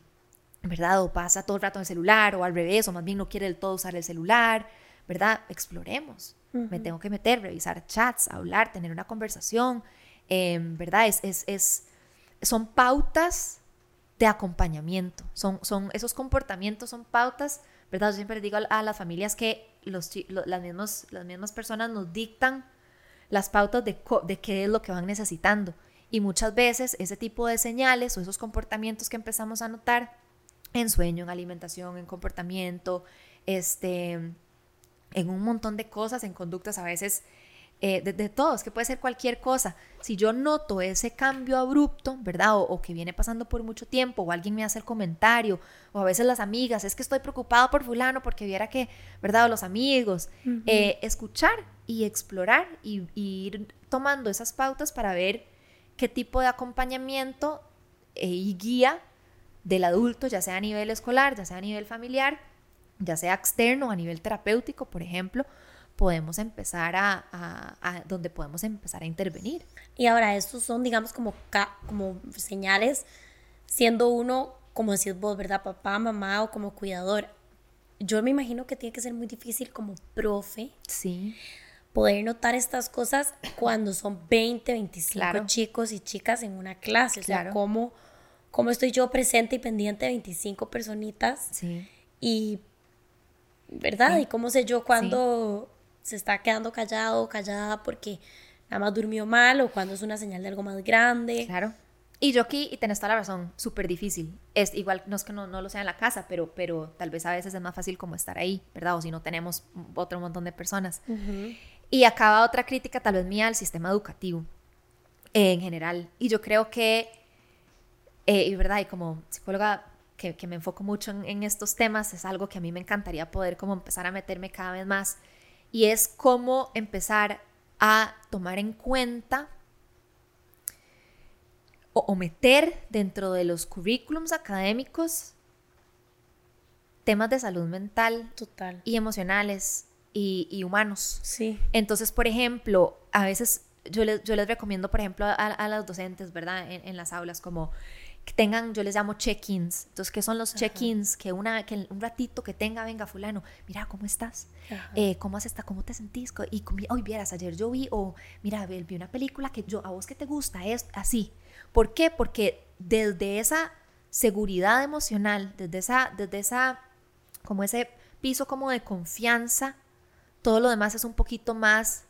¿verdad? O pasa todo el rato en el celular o al revés, o más bien no quiere del todo usar el celular, ¿verdad? Exploremos. Me tengo que meter, revisar chats, hablar, tener una conversación, Em, ¿verdad? Es, es, es, son pautas de acompañamiento, son, son esos comportamientos, son pautas, ¿verdad? Yo siempre digo a, las familias que los, las, mismos, las mismas personas nos dictan las pautas de, de qué es lo que van necesitando. Y muchas veces ese tipo de señales o esos comportamientos que empezamos a notar en sueño, en alimentación, en comportamiento, este, en un montón de cosas, en conductas a veces eh, de, todos, que puede ser cualquier cosa. Si yo noto ese cambio abrupto, ¿verdad? O, que viene pasando por mucho tiempo, o alguien me hace el comentario, o a veces las amigas, es que estoy preocupado por fulano porque viera que, ¿verdad? O los amigos, eh, escuchar y explorar y, ir tomando esas pautas para ver qué tipo de acompañamiento eh, y guía del adulto, ya sea a nivel escolar, ya sea a nivel familiar, ya sea externo, a nivel terapéutico, por ejemplo, podemos empezar a, donde podemos empezar a intervenir. Y ahora, estos son, digamos, como, como señales, siendo uno, como decís vos, ¿verdad? Papá, mamá o como cuidador. Yo me imagino que tiene que ser muy difícil como profe. Sí. Poder notar estas cosas cuando son 20, 25 chicos y chicas en una clase. O sea, cómo, cómo estoy yo presente y pendiente de 25 personitas. Sí. Y, ¿verdad? Y cómo sé yo cuando se está quedando callado o callada porque nada más durmió mal o cuando es una señal de algo más grande. Claro. Y yo aquí, y tenés toda la razón, súper difícil. Es igual, no es que no, no, lo sea en la casa, pero, pero tal vez a veces es más fácil como estar ahí, ¿verdad? O si no tenemos otro montón de personas. Y acaba otra crítica tal vez mía al sistema educativo en general. Y yo creo que, eh, y verdad, y como psicóloga que, que me enfoco mucho en, en, estos temas, es algo que a mí me encantaría poder como empezar a meterme cada vez más y es cómo empezar a tomar en cuenta o, meter dentro de los currículums académicos temas de salud mental Total. y emocionales y, humanos. Sí. Entonces, por ejemplo, a veces yo les, yo les recomiendo, por ejemplo, a, a los docentes, ¿verdad? En, en, las aulas, como que tengan, yo les llamo check-ins. Entonces, ¿qué son los check-ins? Que, una, que un ratito que tenga, venga, fulano, mira, ¿cómo estás? Eh, ¿Cómo has estado? ¿Cómo te sentís? Y hoy vieras, ayer yo vi, o mira, vi una película que yo, a vos que te gusta, es así. ¿Por qué? Porque desde esa seguridad emocional, desde esa, desde esa, como ese piso como de confianza, todo lo demás es un poquito más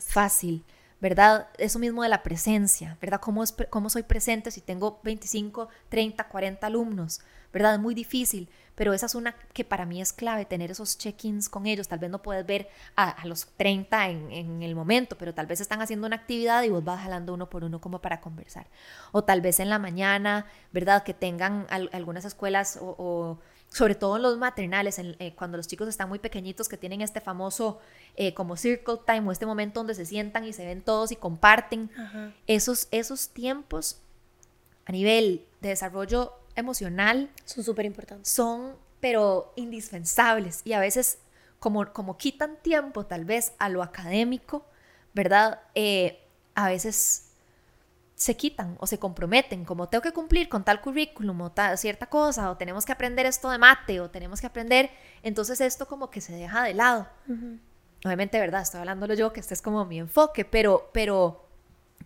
fácil. ¿Verdad? Eso mismo de la presencia, ¿verdad? ¿Cómo, es, ¿Cómo soy presente si tengo 25, 30, 40 alumnos? ¿Verdad? Es muy difícil, pero esa es una que para mí es clave, tener esos check-ins con ellos. Tal vez no puedes ver a, los 30 en, en, el momento, pero tal vez están haciendo una actividad y vos vas jalando uno por uno como para conversar. O tal vez en la mañana, ¿verdad? Que tengan algunas escuelas o sobre todo en los maternales, eh, cuando los chicos están muy pequeñitos, que tienen este famoso eh, como circle time o este momento donde se sientan y se ven todos y comparten, esos, esos tiempos a nivel de desarrollo emocional son súper importantes. Son, pero indispensables y a veces como, como quitan tiempo tal vez a lo académico, ¿verdad? Eh, a veces se quitan o se comprometen, como tengo que cumplir con tal currículum o tal, cierta cosa, o tenemos que aprender esto de mate, o tenemos que aprender, entonces esto como que se deja de lado. Obviamente, ¿verdad? Estoy hablándolo yo, que este es como mi enfoque, pero, pero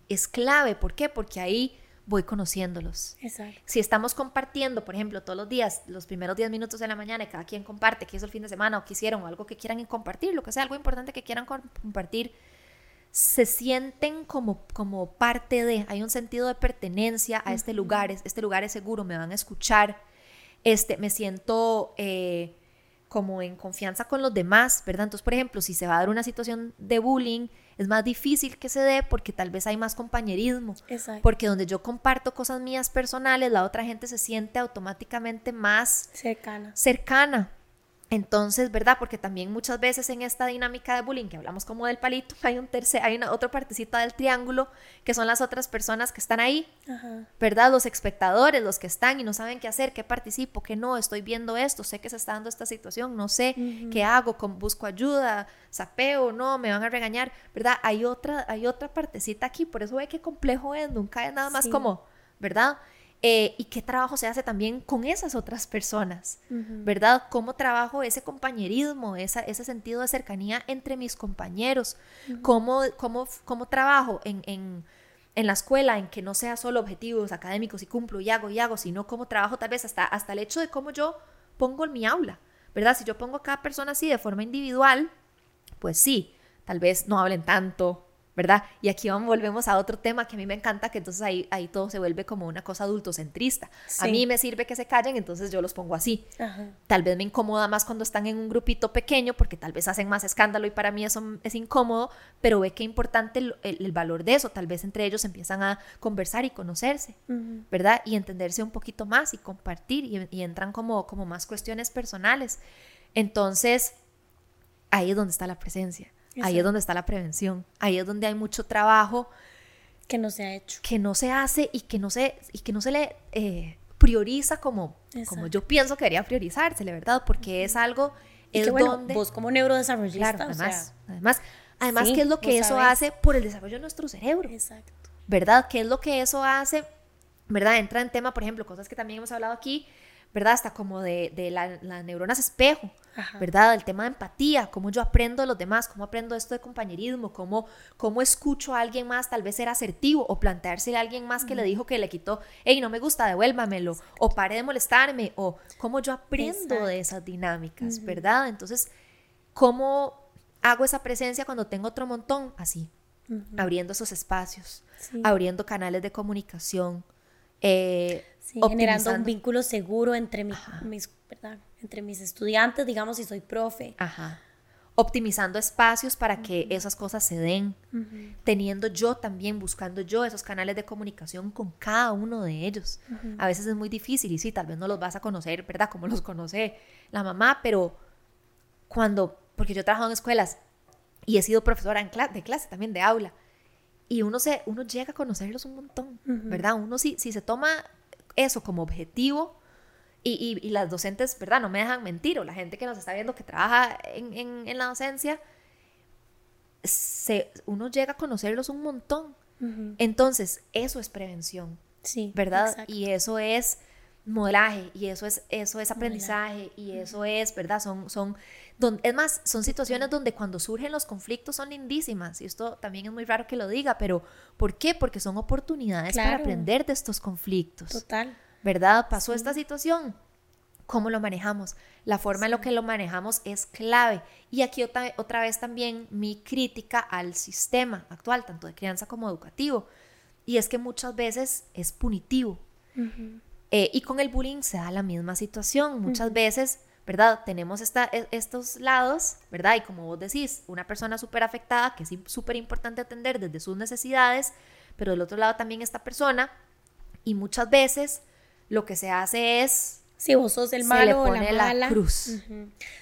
es clave, ¿por qué? Porque ahí voy conociéndolos. Exacto. Si estamos compartiendo, por ejemplo, todos los días, los primeros 10 minutos de la mañana, y cada quien comparte qué hizo el fin de semana o qué hicieron o algo que quieran compartir, lo que sea, algo importante que quieran compartir, se sienten como, como parte de, hay un sentido de pertenencia a este lugar, este lugar es seguro, me van a escuchar, este, me siento eh, como en confianza con los demás, ¿verdad? Entonces, por ejemplo, si se va a dar una situación de bullying, es más difícil que se dé porque tal vez hay más compañerismo. Porque donde yo comparto cosas mías personales, la otra gente se siente automáticamente más cercana. cercana. Entonces, ¿verdad? Porque también muchas veces en esta dinámica de bullying, que hablamos como del palito, hay un tercer, hay una otra partecita del triángulo, que son las otras personas que están ahí, ¿verdad? Los espectadores, los que están y no saben qué hacer, qué participo, qué no, estoy viendo esto, sé que se está dando esta situación, no sé qué hago, busco ayuda, sapeo, no, me van a regañar, ¿verdad? Hay otra, hay otra partecita aquí, por eso ve qué complejo es, nunca es nada más como, ¿verdad? Eh, y qué trabajo se hace también con esas otras personas, ¿verdad? ¿Cómo trabajo ese compañerismo, esa, ese sentido de cercanía entre mis compañeros? ¿Cómo, cómo, cómo, trabajo en, en, en, la escuela en que no sea solo objetivos académicos y cumplo y hago y hago, sino cómo trabajo tal vez hasta, hasta el hecho de cómo yo pongo en mi aula, ¿verdad? Si yo pongo a cada persona así de forma individual, pues sí, tal vez no hablen tanto, ¿verdad? Y aquí vamos, volvemos a otro tema que a mí me encanta, que entonces ahí, ahí todo se vuelve como una cosa adultocentrista. A mí me sirve que se callen, entonces yo los pongo así. Tal vez me incomoda más cuando están en un grupito pequeño, porque tal vez hacen más escándalo y para mí eso es incómodo, pero ve qué importante el, valor de eso. Tal vez entre ellos empiezan a conversar y conocerse, ¿verdad? Y entenderse un poquito más y compartir y, y entran como, como más cuestiones personales. Entonces, ahí es donde está la presencia. Ahí es donde está la prevención. Ahí es donde hay mucho trabajo que no se ha hecho. Que no se hace y que no se, y que no se le eh, prioriza como, como yo pienso que debería priorizarse, ¿verdad? Porque es algo... Es donde, vos como neurodesarrollista, claro, además, además, además ¿qué es lo que eso hace por el desarrollo de nuestro cerebro? Exacto. ¿Verdad? ¿Qué es lo que eso hace? ¿Verdad? Entra en tema, por ejemplo, cosas que también hemos hablado aquí, ¿verdad? Hasta como de, de las neuronas espejo, ¿verdad? El tema de empatía, cómo yo aprendo de los demás, cómo aprendo esto de compañerismo, cómo, cómo escucho a alguien más, tal vez ser asertivo o plantearse a alguien más que le dijo que le quitó, hey, no me gusta, devuélvamelo, o pare de molestarme, o cómo yo aprendo de esas dinámicas, ¿verdad? Entonces, ¿cómo hago esa presencia cuando tengo otro montón? Así, abriendo esos espacios, abriendo canales de comunicación, eh, generando un vínculo seguro entre, mis, entre mis estudiantes, digamos, si soy profe. Ajá. Optimizando espacios para que esas cosas se den, teniendo yo también, buscando yo esos canales de comunicación con cada uno de ellos. A veces es muy difícil y sí, tal vez no los vas a conocer, ¿verdad? Como los conoce la mamá, pero cuando, porque yo he trabajado en escuelas y he sido profesora en de clase también, de aula, y uno, se, uno llega a conocerlos un montón, ¿verdad? Uno si, si se toma eso como objetivo y, y, las docentes, ¿verdad? No me dejan mentir, o la gente que nos está viendo que trabaja en, en, en la docencia, se, uno llega a conocerlos un montón. Entonces, eso es prevención. Sí. ¿Verdad? Y eso es modelaje y eso es eso es aprendizaje y eso es, ¿verdad? Son son es más, son situaciones donde cuando surgen los conflictos son lindísimas y esto también es muy raro que lo diga, pero ¿por qué? Porque son oportunidades para aprender de estos conflictos. Total. ¿Verdad? Pasó esta situación. ¿Cómo lo manejamos? La forma en la que lo manejamos es clave. Y aquí otra, otra vez también mi crítica al sistema actual, tanto de crianza como educativo. Y es que muchas veces es punitivo. Eh, y con el bullying se da la misma situación. Muchas veces ¿verdad? Tenemos esta, e, estos lados, ¿verdad? Y como vos decís, una persona súper afectada, que es súper importante atender desde sus necesidades, pero del otro lado también esta persona, y muchas veces lo que se hace es si vos sos el malo o la mala. cruz.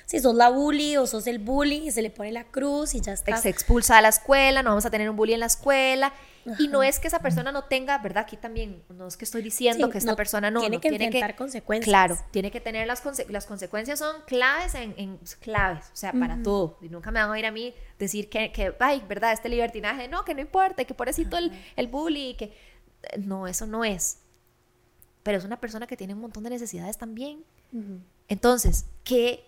Si sos la bully o sos el bully, y se le pone la cruz y ya está. Se expulsa a la escuela, no vamos a tener un bully en la escuela. Y no es que esa persona no tenga, ¿verdad? Aquí también, no es que estoy diciendo que esta persona no tiene que enfrentar consecuencias. Claro, tiene que tener las, las consecuencias, son claves en, claves, o sea, para todo. Y nunca me van a oír a mí decir que, que, ay, ¿verdad? Este libertinaje, no, que no importa, que pobrecito el, el bully, que. No, eso no es pero es una persona que tiene un montón de necesidades también. Entonces, ¿qué,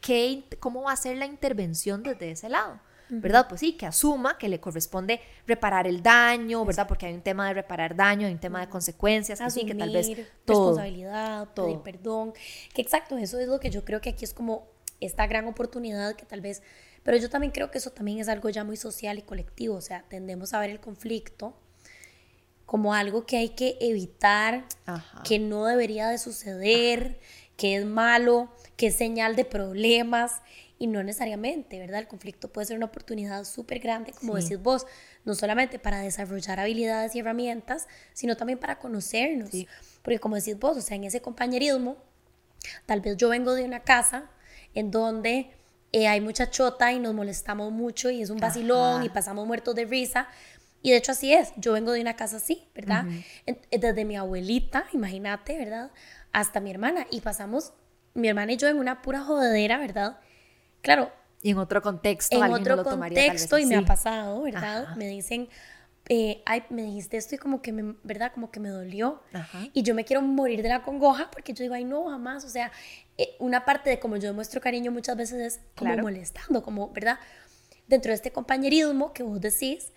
qué, ¿cómo va a ser la intervención desde ese lado? ¿Verdad? Pues sí, que asuma que le corresponde reparar el daño, ¿verdad? Porque hay un tema de reparar daño, hay un tema de consecuencias, así que tal vez todo, responsabilidad, todo. pedir perdón. Que exacto, eso es lo que yo creo que aquí es como esta gran oportunidad que tal vez, pero yo también creo que eso también es algo ya muy social y colectivo, o sea, tendemos a ver el conflicto como algo que hay que evitar, que no debería de suceder, que es malo, que es señal de problemas y no necesariamente, ¿verdad? El conflicto puede ser una oportunidad súper grande, como decís vos, no solamente para desarrollar habilidades y herramientas, sino también para conocernos. Porque como decís vos, o sea, en ese compañerismo, tal vez yo vengo de una casa en donde eh, hay mucha chota y nos molestamos mucho y es un vacilón y pasamos muertos de risa, y de hecho así es, yo vengo de una casa así, ¿verdad? Eh, desde mi abuelita, imagínate, ¿verdad? Hasta mi hermana. Y pasamos, mi hermana y yo en una pura jodedera, ¿verdad? Claro. Y en otro contexto, en otro contexto, y me ha pasado, ¿verdad? Me dicen, eh, ay, me dijiste esto y como que me, ¿verdad? Como que me dolió. Y yo me quiero morir de la congoja porque yo digo, ay, no, jamás. O sea, eh, una parte de como yo demuestro cariño muchas veces es como molestando, como, ¿verdad? Dentro de este compañerismo que vos decís,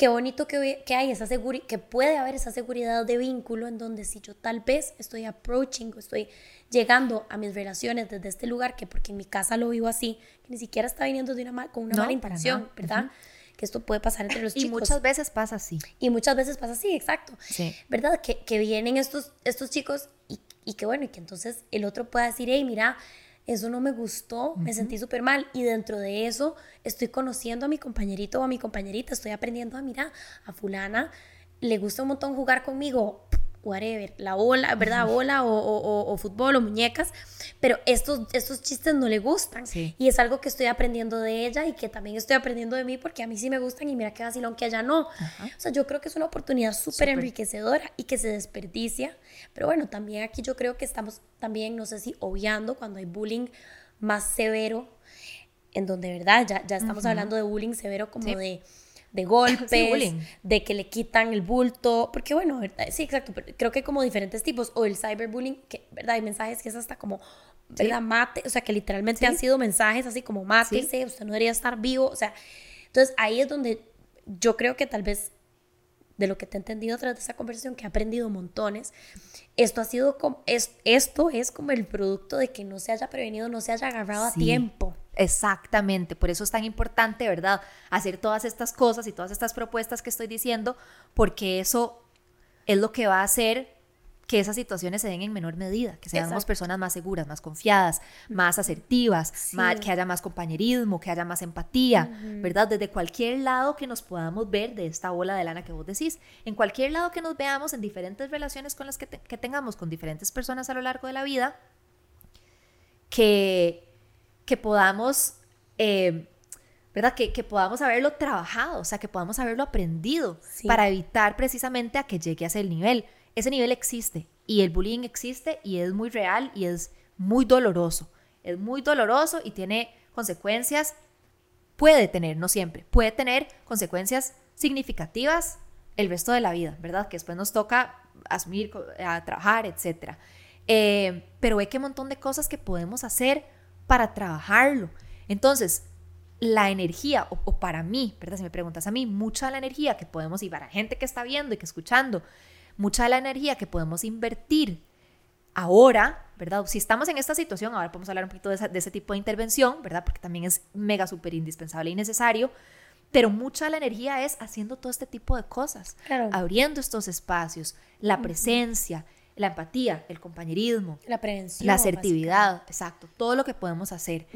qué bonito que, que hay esa seguridad, que puede haber esa seguridad de vínculo en donde si yo tal vez estoy approaching o estoy llegando a mis relaciones desde este lugar, que porque en mi casa lo vivo así, que ni siquiera está viniendo de una con una mala intención, ¿verdad? Que esto puede pasar entre los chicos. Y muchas veces pasa así. Y muchas veces pasa así, exacto. Sí. ¿Verdad? Que, que vienen estos, estos chicos y, y que bueno, y que entonces el otro pueda decir, hey, mira, eso no me gustó, me sentí súper mal y dentro de eso estoy conociendo a mi compañerito o a mi compañerita, estoy aprendiendo a, mira, a fulana le gusta un montón jugar conmigo, whatever, la bola, ¿verdad? Bola o, fútbol o muñecas, pero estos, estos chistes no le gustan. Y es algo que estoy aprendiendo de ella y que también estoy aprendiendo de mí porque a mí sí me gustan y mira qué vacilón que a ella no. O sea, yo creo que es una oportunidad súper enriquecedora y que se desperdicia. Pero bueno, también aquí yo creo que estamos también, no sé si obviando cuando hay bullying más severo, en donde, ¿verdad? Ya, ya estamos hablando de bullying severo como de de golpes, de que le quitan el bulto, porque bueno, sí, exacto, pero creo que como diferentes tipos, o el cyberbullying, que, ¿verdad? Hay mensajes que es hasta como, ¿verdad? Mate, o sea, que literalmente han sido mensajes así como, mátese, usted no debería estar vivo, o sea, entonces ahí es donde yo creo que tal vez de lo que te he entendido tras de esa conversación, que he aprendido montones, esto ha sido como, es, esto es como el producto de que no se haya prevenido, no se haya agarrado a tiempo. Exactamente, por eso es tan importante, ¿verdad? Hacer todas estas cosas y todas estas propuestas que estoy diciendo, porque eso es lo que va a hacer que esas situaciones se den en menor medida, que seamos personas más seguras, más confiadas, más asertivas, que haya más compañerismo, que haya más empatía, ¿verdad? Desde cualquier lado que nos podamos ver de esta bola de lana que vos decís, en cualquier lado que nos veamos, en diferentes relaciones con las que, tengamos con diferentes personas a lo largo de la vida, que, que podamos... Eh, ¿verdad? Que, que, podamos haberlo trabajado, o sea, que podamos haberlo aprendido para evitar precisamente a que llegue a ese nivel ese nivel existe y el bullying existe y es muy real y es muy doloroso. Es muy doloroso y tiene consecuencias, puede tener, no siempre, puede tener consecuencias significativas el resto de la vida, ¿verdad? Que después nos toca asumir, a trabajar, etc. Eh, pero ve qué montón de cosas que podemos hacer para trabajarlo. Entonces, la energía, o, para mí, ¿verdad? Si me preguntas a mí, mucha de la energía que podemos, y para gente que está viendo y que escuchando, mucha de la energía que podemos invertir ahora, ¿verdad? Si estamos en esta situación, ahora podemos hablar un poquito de, ese tipo de intervención, ¿verdad? Porque también es mega, súper indispensable y necesario, pero mucha de la energía es haciendo todo este tipo de cosas, abriendo estos espacios, la presencia, la empatía, el compañerismo, la prevención, la asertividad, exacto, todo lo que podemos hacer.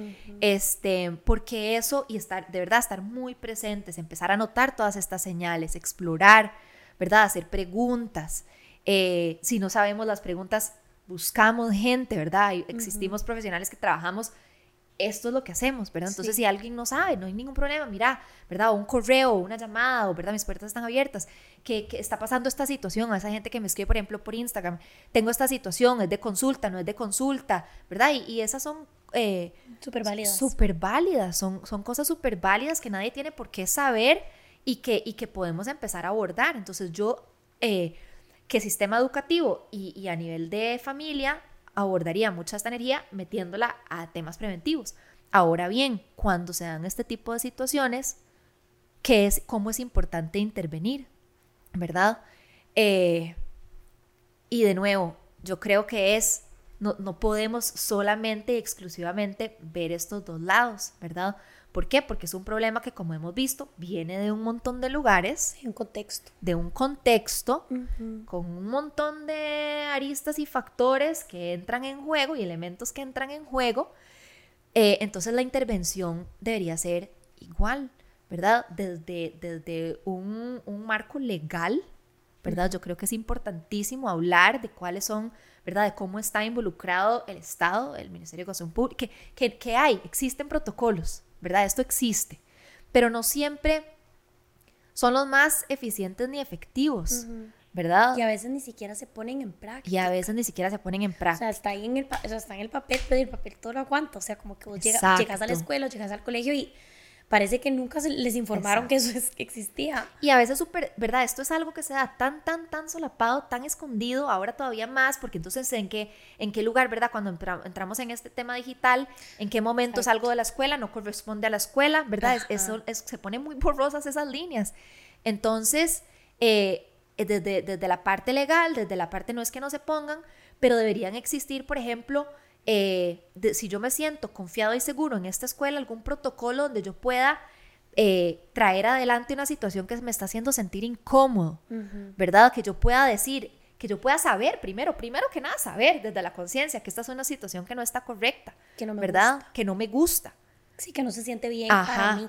Este, porque eso y estar de verdad estar muy presentes, empezar a notar todas estas señales, explorar, ¿verdad? Hacer preguntas. Eh, si no sabemos las preguntas, buscamos gente, ¿verdad? Existimos profesionales que trabajamos esto es lo que hacemos, ¿verdad? Entonces, si alguien no sabe, no hay ningún problema, mira, ¿verdad? O un correo, o una llamada, o, ¿verdad? Mis puertas están abiertas, que, está pasando esta situación, a esa gente que me escribe, por ejemplo, por Instagram, tengo esta situación, es de consulta, no es de consulta, ¿verdad? Y, esas son... Eh, súper válidas. Súper válidas, son, son cosas súper válidas que nadie tiene por qué saber y que, y que podemos empezar a abordar. Entonces, yo... Eh, que sistema educativo y, y a nivel de familia abordaría mucha esta energía metiéndola a temas preventivos. Ahora bien, cuando se dan este tipo de situaciones, ¿qué es, ¿cómo es importante intervenir? ¿Verdad? Eh, y de nuevo, yo creo que es, no, no podemos solamente y exclusivamente ver estos dos lados, ¿verdad? ¿Por qué? Porque es un problema que, como hemos visto, viene de un montón de lugares. De un contexto. De un contexto con un montón de aristas y factores que entran en juego y elementos que entran en juego. Eh, entonces la intervención debería ser igual, ¿verdad? Desde, desde un, marco legal, ¿verdad? Yo creo que es importantísimo hablar de cuáles son, ¿verdad? De cómo está involucrado el Estado, el Ministerio de Educación Pública, que, que hay, existen protocolos, ¿verdad? Esto existe, pero no siempre son los más eficientes ni efectivos, ¿verdad? Y a veces ni siquiera se ponen en práctica. Y a veces ni siquiera se ponen en práctica. O sea, está, ahí en el, o sea, está en el papel, pero el papel todo lo aguanta. O sea, como que vos llegas, llegas a la escuela, llegas al colegio y parece que nunca les informaron que eso es, que existía. Y a veces súper, ¿verdad? Esto es algo que se da tan, tan, tan solapado, tan escondido, ahora todavía más, porque entonces en qué, en qué lugar, ¿verdad? Cuando entramos en este tema digital, en qué momento es algo de la escuela, no corresponde a la escuela, ¿verdad? eso se pone muy borrosas esas líneas. Entonces, eh, desde, desde la parte legal, desde la parte no es que no se pongan, pero deberían existir, por ejemplo, eh, si yo me siento confiado y seguro en esta escuela, algún protocolo donde yo pueda eh, traer adelante una situación que me está haciendo sentir incómodo, ¿verdad? Que yo pueda decir, que yo pueda saber primero, primero que nada, saber desde la conciencia que esta es una situación que no está correcta, que no me ¿verdad? Que no me gusta. Sí, que no se siente bien para mí.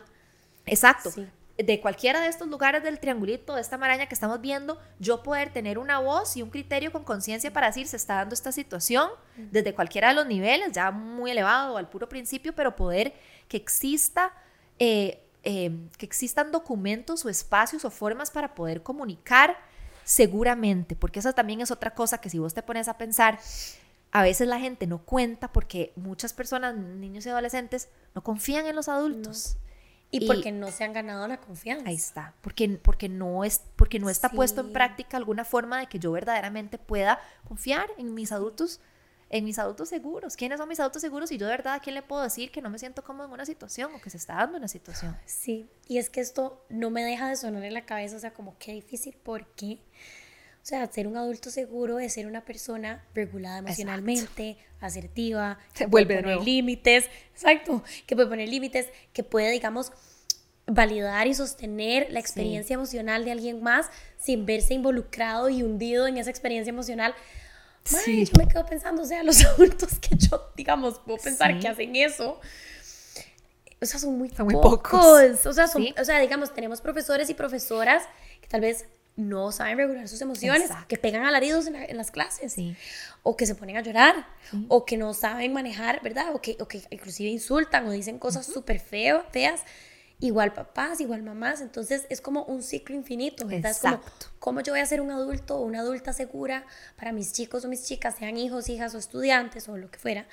Exacto de cualquiera de estos lugares del triangulito, de esta maraña que estamos viendo, yo poder tener una voz y un criterio con conciencia para decir se está dando esta situación desde cualquiera de los niveles, ya muy elevado al puro principio, pero poder que exista, eh, eh, que existan documentos o espacios o formas para poder comunicar seguramente, porque esa también es otra cosa que si vos te pones a pensar, a veces la gente no cuenta porque muchas personas, niños y adolescentes, no confían en los adultos. Y, porque no se han ganado la confianza. Ahí está, porque, porque no, es, porque no está puesto en práctica alguna forma de que yo verdaderamente pueda confiar en mis adultos, en mis adultos seguros. ¿Quiénes son mis adultos seguros? Y yo de verdad a quién le puedo decir que no me siento cómodo en una situación o que se está dando una situación. Sí, y es que esto no me deja de sonar en la cabeza, o sea, como qué difícil, ¿por qué? O sea, ser un adulto seguro es ser una persona regulada emocionalmente, asertiva, que vuelve puede poner límites, exacto, que puede poner límites, que puede, digamos, validar y sostener la experiencia emocional de alguien más sin verse involucrado y hundido en esa experiencia emocional. Sí. yo me quedo pensando, o sea, los adultos que yo, digamos, puedo pensar que hacen eso, o sea, son muy, pocos. O, sea, o sea, digamos, tenemos profesores y profesoras que tal vez no saben regular sus emociones, que pegan alaridos en, las clases, o que se ponen a llorar, o que no saben manejar, ¿verdad? O que, o que inclusive insultan o dicen cosas súper feas, igual papás, igual mamás, entonces es como un ciclo infinito, ¿verdad? Es como, ¿cómo yo voy a ser un adulto o una adulta segura para mis chicos o mis chicas, sean hijos, hijas o estudiantes o lo que fuera?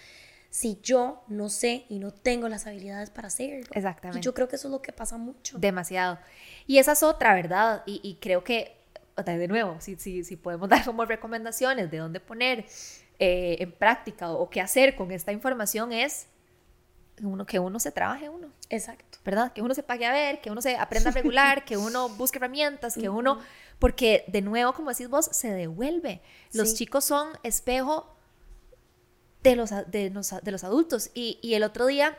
Si yo no sé y no tengo las habilidades para hacerlo. Exactamente. Y yo creo que eso es lo que pasa mucho. Demasiado. Y esa es otra, ¿verdad? Y, creo que de nuevo, si, si, si podemos dar como recomendaciones de dónde poner eh, en práctica o, qué hacer con esta información es uno, que uno se trabaje uno. Exacto. ¿Verdad? Que uno se pague a ver, que uno se aprenda a regular, que uno busque herramientas, que uno, porque de nuevo, como decís vos, se devuelve. Los chicos son espejo de los, de los, adultos. Y, y el otro día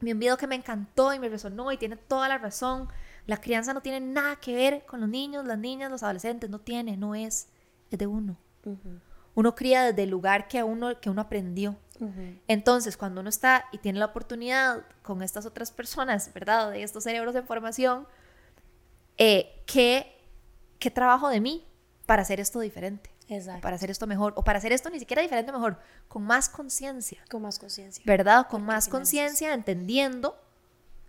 vi un video que me encantó y me resonó y tiene toda la razón. La crianza no tiene nada que ver con los niños, las niñas, los adolescentes, no tiene, no es, es de uno. Uno cría desde el lugar que uno, que uno aprendió. Entonces, cuando uno está y tiene la oportunidad con estas otras personas, ¿verdad? De estos cerebros en formación, eh, ¿qué, ¿qué trabajo de mí para hacer esto diferente? Para hacer esto mejor, o para hacer esto ni siquiera diferente, mejor, con más conciencia. Con más conciencia. ¿Verdad? Con más conciencia, entendiendo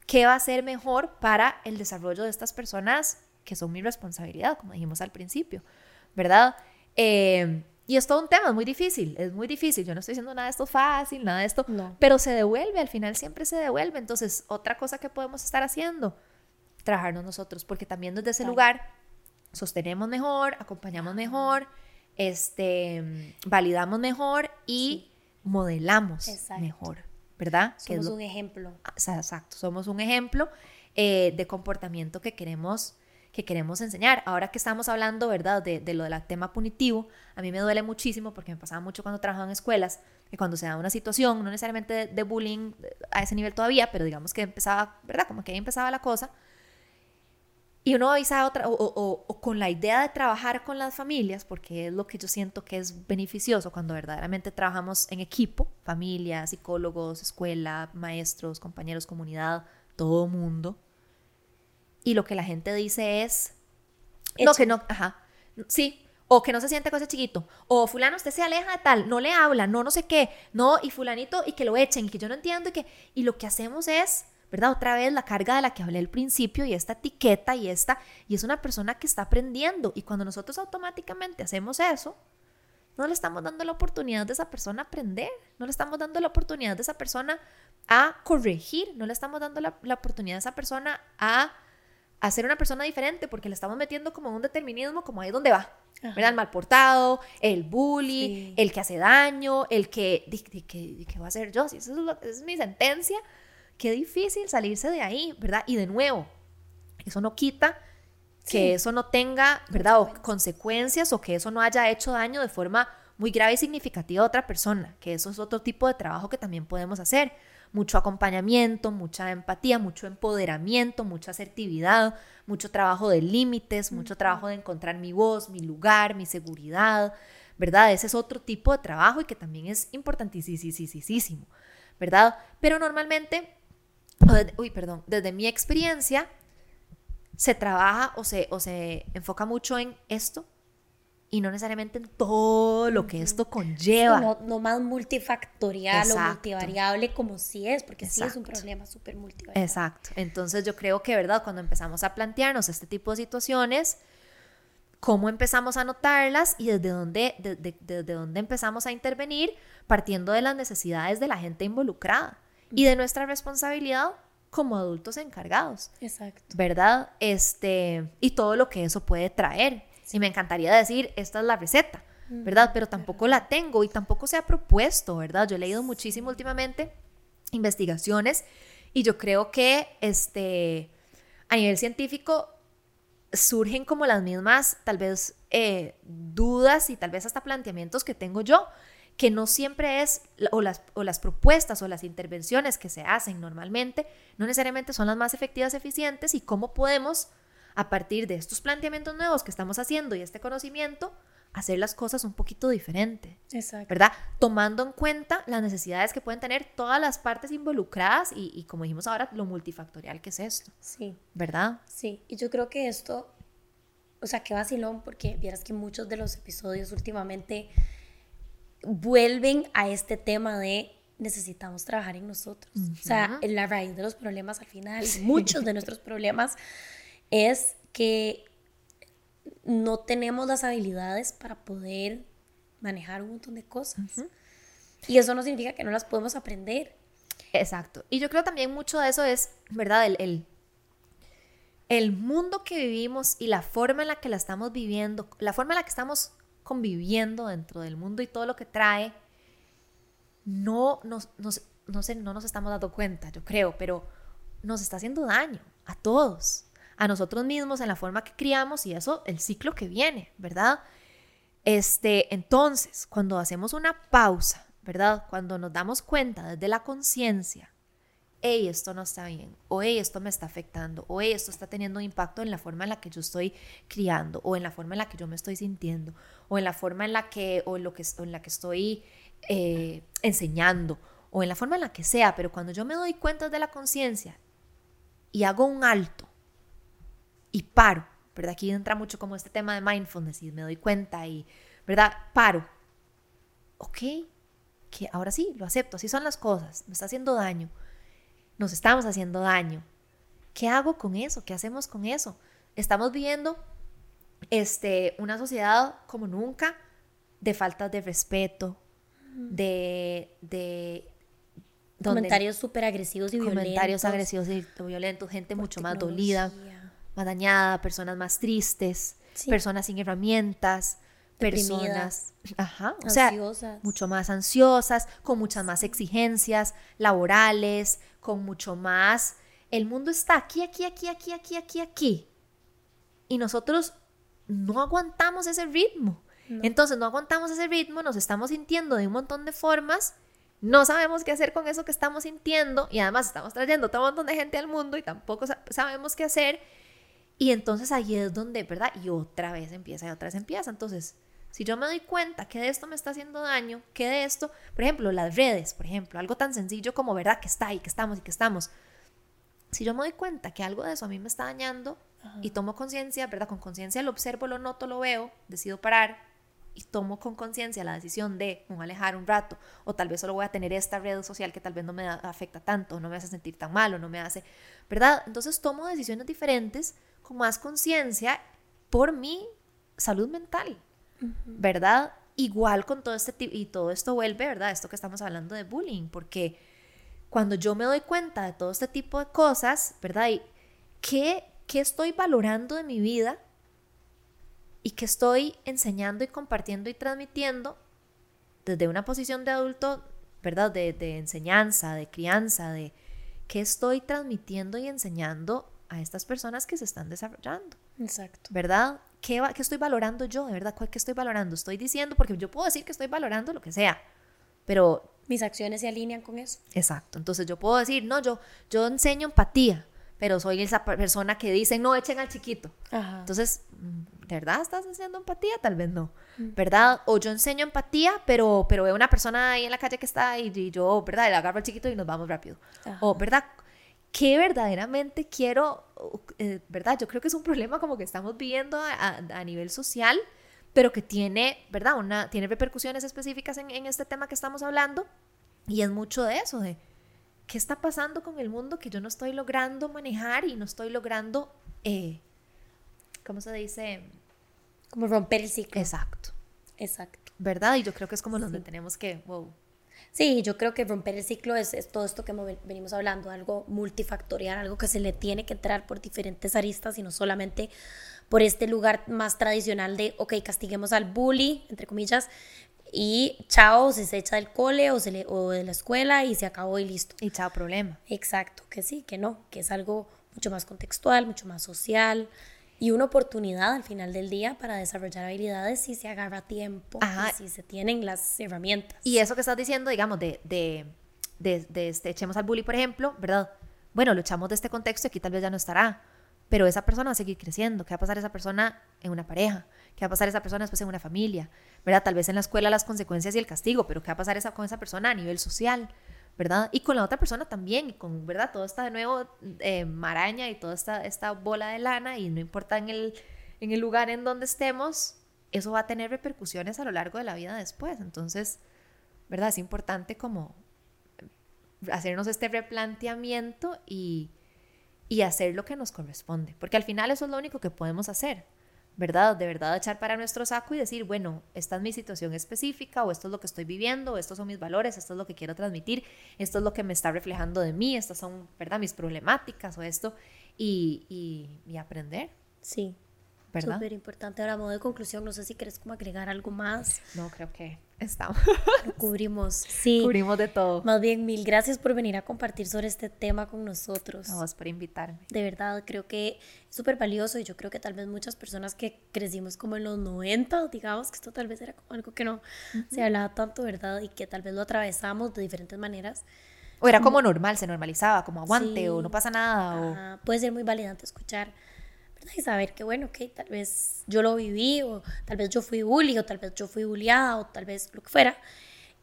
qué va a ser mejor para el desarrollo de estas personas que son mi responsabilidad, como dijimos al principio, ¿verdad? Eh, y es todo un tema, es muy difícil, es muy difícil. Yo no estoy diciendo nada de esto fácil, nada de esto, no. pero se devuelve, al final siempre se devuelve. Entonces, otra cosa que podemos estar haciendo, trabajarnos nosotros, porque también desde ese lugar sostenemos mejor, acompañamos mejor este, validamos mejor y modelamos mejor, ¿verdad? Somos un ejemplo. Ah, exacto, somos un ejemplo eh, de comportamiento que queremos que queremos enseñar. Ahora que estamos hablando, ¿verdad?, de, de, lo del tema punitivo, a mí me duele muchísimo porque me pasaba mucho cuando trabajaba en escuelas, que cuando se da una situación, no necesariamente de, de bullying a ese nivel todavía, pero digamos que empezaba, ¿verdad?, como que ahí empezaba la cosa, y uno avisa otra, o, con la idea de trabajar con las familias, porque es lo que yo siento que es beneficioso cuando verdaderamente trabajamos en equipo, familia, psicólogos, escuela, maestros, compañeros, comunidad, todo mundo. Y lo que la gente dice es, no, que no, ajá, sí, o que no se siente con ese chiquito, o fulano usted se aleja de tal, no le habla, no, no sé qué, no, y fulanito, y que lo echen, y que yo no entiendo, y que, y lo que hacemos es ¿verdad? Otra vez la carga de la que hablé al principio y esta etiqueta y esta, y es una persona que está aprendiendo. Y cuando nosotros automáticamente hacemos eso, no le estamos dando la oportunidad de esa persona a aprender, no le estamos dando la oportunidad de esa persona a corregir, no le estamos dando la, oportunidad de esa persona a, a, ser una persona diferente, porque le estamos metiendo como un determinismo, como ahí donde va. ¿verdad? El mal portado, el bully, el que hace daño, el que, ¿qué va a ser yo? Si eso es, es mi sentencia, qué difícil salirse de ahí, ¿verdad? Y de nuevo, eso no quita que eso no tenga, ¿verdad? O consecuencias o que eso no haya hecho daño de forma muy grave y significativa a otra persona, que eso es otro tipo de trabajo que también podemos hacer. Mucho acompañamiento, mucha empatía, mucho empoderamiento, mucha asertividad, mucho trabajo de límites, mucho trabajo de encontrar mi voz, mi lugar, mi seguridad, ¿verdad? Ese es otro tipo de trabajo y que también es importantísimo, ¿verdad? Pero normalmente uy, perdón, desde mi experiencia, se trabaja o se, o se enfoca mucho en esto y no necesariamente en todo lo que esto conlleva. no, más multifactorial o multivariable como sí es, porque sí es un problema súper multivariable. Exacto. Entonces yo creo que, ¿verdad? Cuando empezamos a plantearnos este tipo de situaciones, cómo empezamos a notarlas y desde dónde, desde dónde empezamos a intervenir partiendo de las necesidades de la gente involucrada y de nuestra responsabilidad como adultos encargados. Exacto. ¿Verdad? Este, y todo lo que eso puede traer. Y me encantaría decir, esta es la receta, ¿verdad? Pero tampoco la tengo y tampoco se ha propuesto, ¿verdad? Yo he leído muchísimo últimamente investigaciones y yo creo que este, a nivel científico surgen como las mismas, tal vez, eh, dudas y tal vez hasta planteamientos que tengo yo que no siempre es, o las, o las propuestas o las intervenciones que se hacen normalmente, no necesariamente son las más efectivas, eficientes, y cómo podemos, a partir de estos planteamientos nuevos que estamos haciendo y este conocimiento, hacer las cosas un poquito diferente. Exacto. ¿Verdad? Tomando en cuenta las necesidades que pueden tener todas las partes involucradas y, y, como dijimos ahora, lo multifactorial que es esto. Sí. ¿Verdad? Sí, y yo creo que esto, o sea, qué vacilón, porque vieras que muchos de los episodios últimamente vuelven a este tema de necesitamos trabajar en nosotros. O sea, en la raíz de los problemas al final, muchos de nuestros problemas es que no tenemos las habilidades para poder manejar un montón de cosas. Y eso no significa que no las podemos aprender. Exacto. Y yo creo también mucho de eso es, ¿verdad? El, el mundo que vivimos y la forma en la que la estamos viviendo, la forma en la que estamos conviviendo dentro del mundo y todo lo que trae, no nos, no, sé, no nos estamos dando cuenta, yo creo, pero nos está haciendo daño a todos, a nosotros mismos en la forma que criamos y eso, el ciclo que viene, ¿verdad? Este, entonces, cuando hacemos una pausa, ¿verdad? Cuando nos damos cuenta desde la conciencia hey, esto no está bien, o hey, esto me está afectando, o hey, esto está teniendo un impacto en la forma en la que yo estoy criando, o en la forma en la que yo me estoy sintiendo, o en la forma en la que, o lo que, en la que estoy eh, enseñando, o en la forma en la que sea, pero cuando yo me doy cuenta de la conciencia y hago un alto y paro, ¿verdad? Aquí entra mucho como este tema de mindfulness y me doy cuenta y, ¿verdad? Paro. Ok, que ahora sí, lo acepto, así son las cosas, me está haciendo daño nos estamos haciendo daño. ¿Qué hago con eso? ¿Qué hacemos con eso? Estamos viviendo este, una sociedad como nunca de falta de respeto, de... de comentarios súper agresivos y violentos. Comentarios agresivos y violentos, gente mucho más dolida, más dañada, personas más tristes, personas sin herramientas, personas, ajá, o sea, mucho más ansiosas, con muchas más exigencias laborales, con mucho más. El mundo está aquí, aquí, aquí, aquí, aquí, aquí, aquí. Y nosotros no aguantamos ese ritmo. Entonces no aguantamos ese ritmo, nos estamos sintiendo de un montón de formas, no sabemos qué hacer con eso que estamos sintiendo y además estamos trayendo todo un montón de gente al mundo y tampoco sabemos qué hacer. Y entonces ahí es donde, ¿verdad? Y otra vez empieza y otra vez empieza. Entonces, si yo me doy cuenta que de esto me está haciendo daño, que de esto, por ejemplo, las redes, por ejemplo, algo tan sencillo como, ¿verdad? Que está ahí, que estamos y que estamos. Si yo me doy cuenta que algo de eso a mí me está dañando y tomo conciencia, ¿verdad? Con conciencia lo observo, lo noto, lo veo, decido parar y tomo con conciencia la decisión de me alejar un rato o tal vez solo voy a tener esta red social que tal vez no me afecta tanto, no me hace sentir tan mal o no me hace, ¿verdad? Entonces tomo decisiones diferentes con más conciencia por mi salud mental. ¿Verdad? Igual con todo este tipo, y todo esto vuelve, ¿verdad? Esto que estamos hablando de bullying, porque cuando yo me doy cuenta de todo este tipo de cosas, ¿verdad? Y qué, qué estoy valorando de mi vida y qué estoy enseñando y compartiendo y transmitiendo desde una posición de adulto, ¿verdad? De, de enseñanza, de crianza, de qué estoy transmitiendo y enseñando a estas personas que se están desarrollando. Exacto. ¿Verdad? ¿Qué, ¿Qué, estoy valorando yo? ¿De verdad? ¿Qué estoy valorando? Estoy diciendo, porque yo puedo decir que estoy valorando lo que sea, pero... Mis acciones se alinean con eso. Exacto. Entonces yo puedo decir, no, yo, yo enseño empatía, pero soy esa persona que dice, no, echen al chiquito. Entonces, ¿de verdad estás haciendo empatía? Tal vez no. Mm. ¿Verdad? O yo enseño empatía, pero, pero veo una persona ahí en la calle que está y, y yo, ¿verdad? Le agarro al chiquito y nos vamos rápido. O, ¿verdad? ¿Qué verdaderamente quiero, eh, verdad? Yo creo que es un problema como que estamos viviendo a, nivel social, pero que tiene, ¿verdad? Una, tiene repercusiones específicas en, este tema que estamos hablando. Y es mucho de eso, de qué está pasando con el mundo que yo no estoy logrando manejar y no estoy logrando, eh, ¿cómo se dice? Como romper el ciclo. Exacto. Exacto. ¿Verdad? Y yo creo que es como donde tenemos que, wow, Sí, yo creo que romper el ciclo es, todo esto que venimos hablando, algo multifactorial, algo que se le tiene que entrar por diferentes aristas y no solamente por este lugar más tradicional de, ok, castiguemos al bully, entre comillas, y chao, se, se echa del cole o, se le, o de la escuela y se acabó y listo. Y chao, problema. Exacto, que sí, que no, que es algo mucho más contextual, mucho más social, y una oportunidad al final del día para desarrollar habilidades si se agarra tiempo, si se tienen las herramientas. Y eso que estás diciendo, digamos, de, de, de, este, echemos al bully, por ejemplo, ¿verdad? Bueno, lo echamos de este contexto y aquí tal vez ya no estará, pero esa persona va a seguir creciendo. ¿Qué va a pasar esa persona en una pareja? ¿Qué va a pasar esa persona después en una familia? ¿Verdad? Tal vez en la escuela las consecuencias y el castigo, pero ¿qué va a pasar esa, con esa persona a nivel social? ¿Verdad? Y con la otra persona también, con, ¿verdad? Todo está de nuevo eh, maraña y toda esta, esta bola de lana, y no importa en el, en el lugar en donde estemos, eso va a tener repercusiones a lo largo de la vida después. Entonces, ¿verdad? Es importante como hacernos este replanteamiento y, y hacer lo que nos corresponde, porque al final eso es lo único que podemos hacer. ¿Verdad? De verdad echar para nuestro saco y decir, bueno, esta es mi situación específica o esto es lo que estoy viviendo, estos son mis valores, esto es lo que quiero transmitir, esto es lo que me está reflejando de mí, estas son, ¿verdad? Mis problemáticas o esto. y, y, aprender. Sí. ¿Verdad? Súper importante. Ahora, modo de conclusión, no sé si quieres como agregar algo más. No, creo que estamos. cubrimos, sí. Cubrimos de todo. Más bien, mil gracias por venir a compartir sobre este tema con nosotros. Vamos por invitarme. De verdad, creo que es súper valioso y yo creo que tal vez muchas personas que crecimos como en los 90, digamos que esto tal vez era como algo que no se hablaba tanto, ¿verdad? Y que tal vez lo atravesamos de diferentes maneras. O era como normal, se normalizaba, como aguante o no pasa nada. O... Puede ser muy validante escuchar y saber que, bueno, ok, tal vez yo lo viví, o tal vez yo fui bully, o tal vez yo fui bulliada, o tal vez lo que fuera.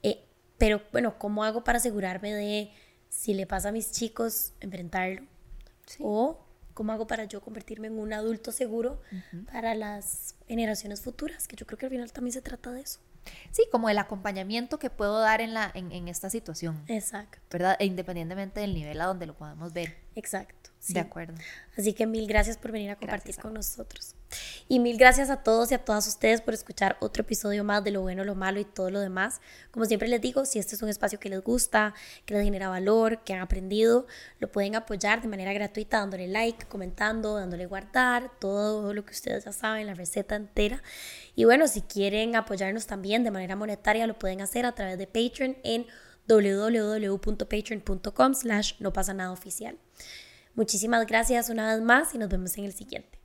Eh, pero bueno, ¿cómo hago para asegurarme de si le pasa a mis chicos enfrentarlo? O cómo hago para yo convertirme en un adulto seguro para las generaciones futuras, que yo creo que al final también se trata de eso. Sí, como el acompañamiento que puedo dar en, la, en, en esta situación. Exacto. ¿Verdad? E independientemente del nivel a donde lo podamos ver. Exacto. De acuerdo. Así que mil gracias por venir a compartir con nosotros. Y mil gracias a todos y a todas ustedes por escuchar otro episodio más de lo bueno, lo malo y todo lo demás. Como siempre les digo, si este es un espacio que les gusta, que les genera valor, que han aprendido, lo pueden apoyar de manera gratuita dándole like, comentando, dándole guardar, todo lo que ustedes ya saben, la receta entera. Y bueno, si quieren apoyarnos también de manera monetaria, lo pueden hacer a través de Patreon en www.patreon.com slash no pasa nada oficial. Muchísimas gracias una vez más y nos vemos en el siguiente.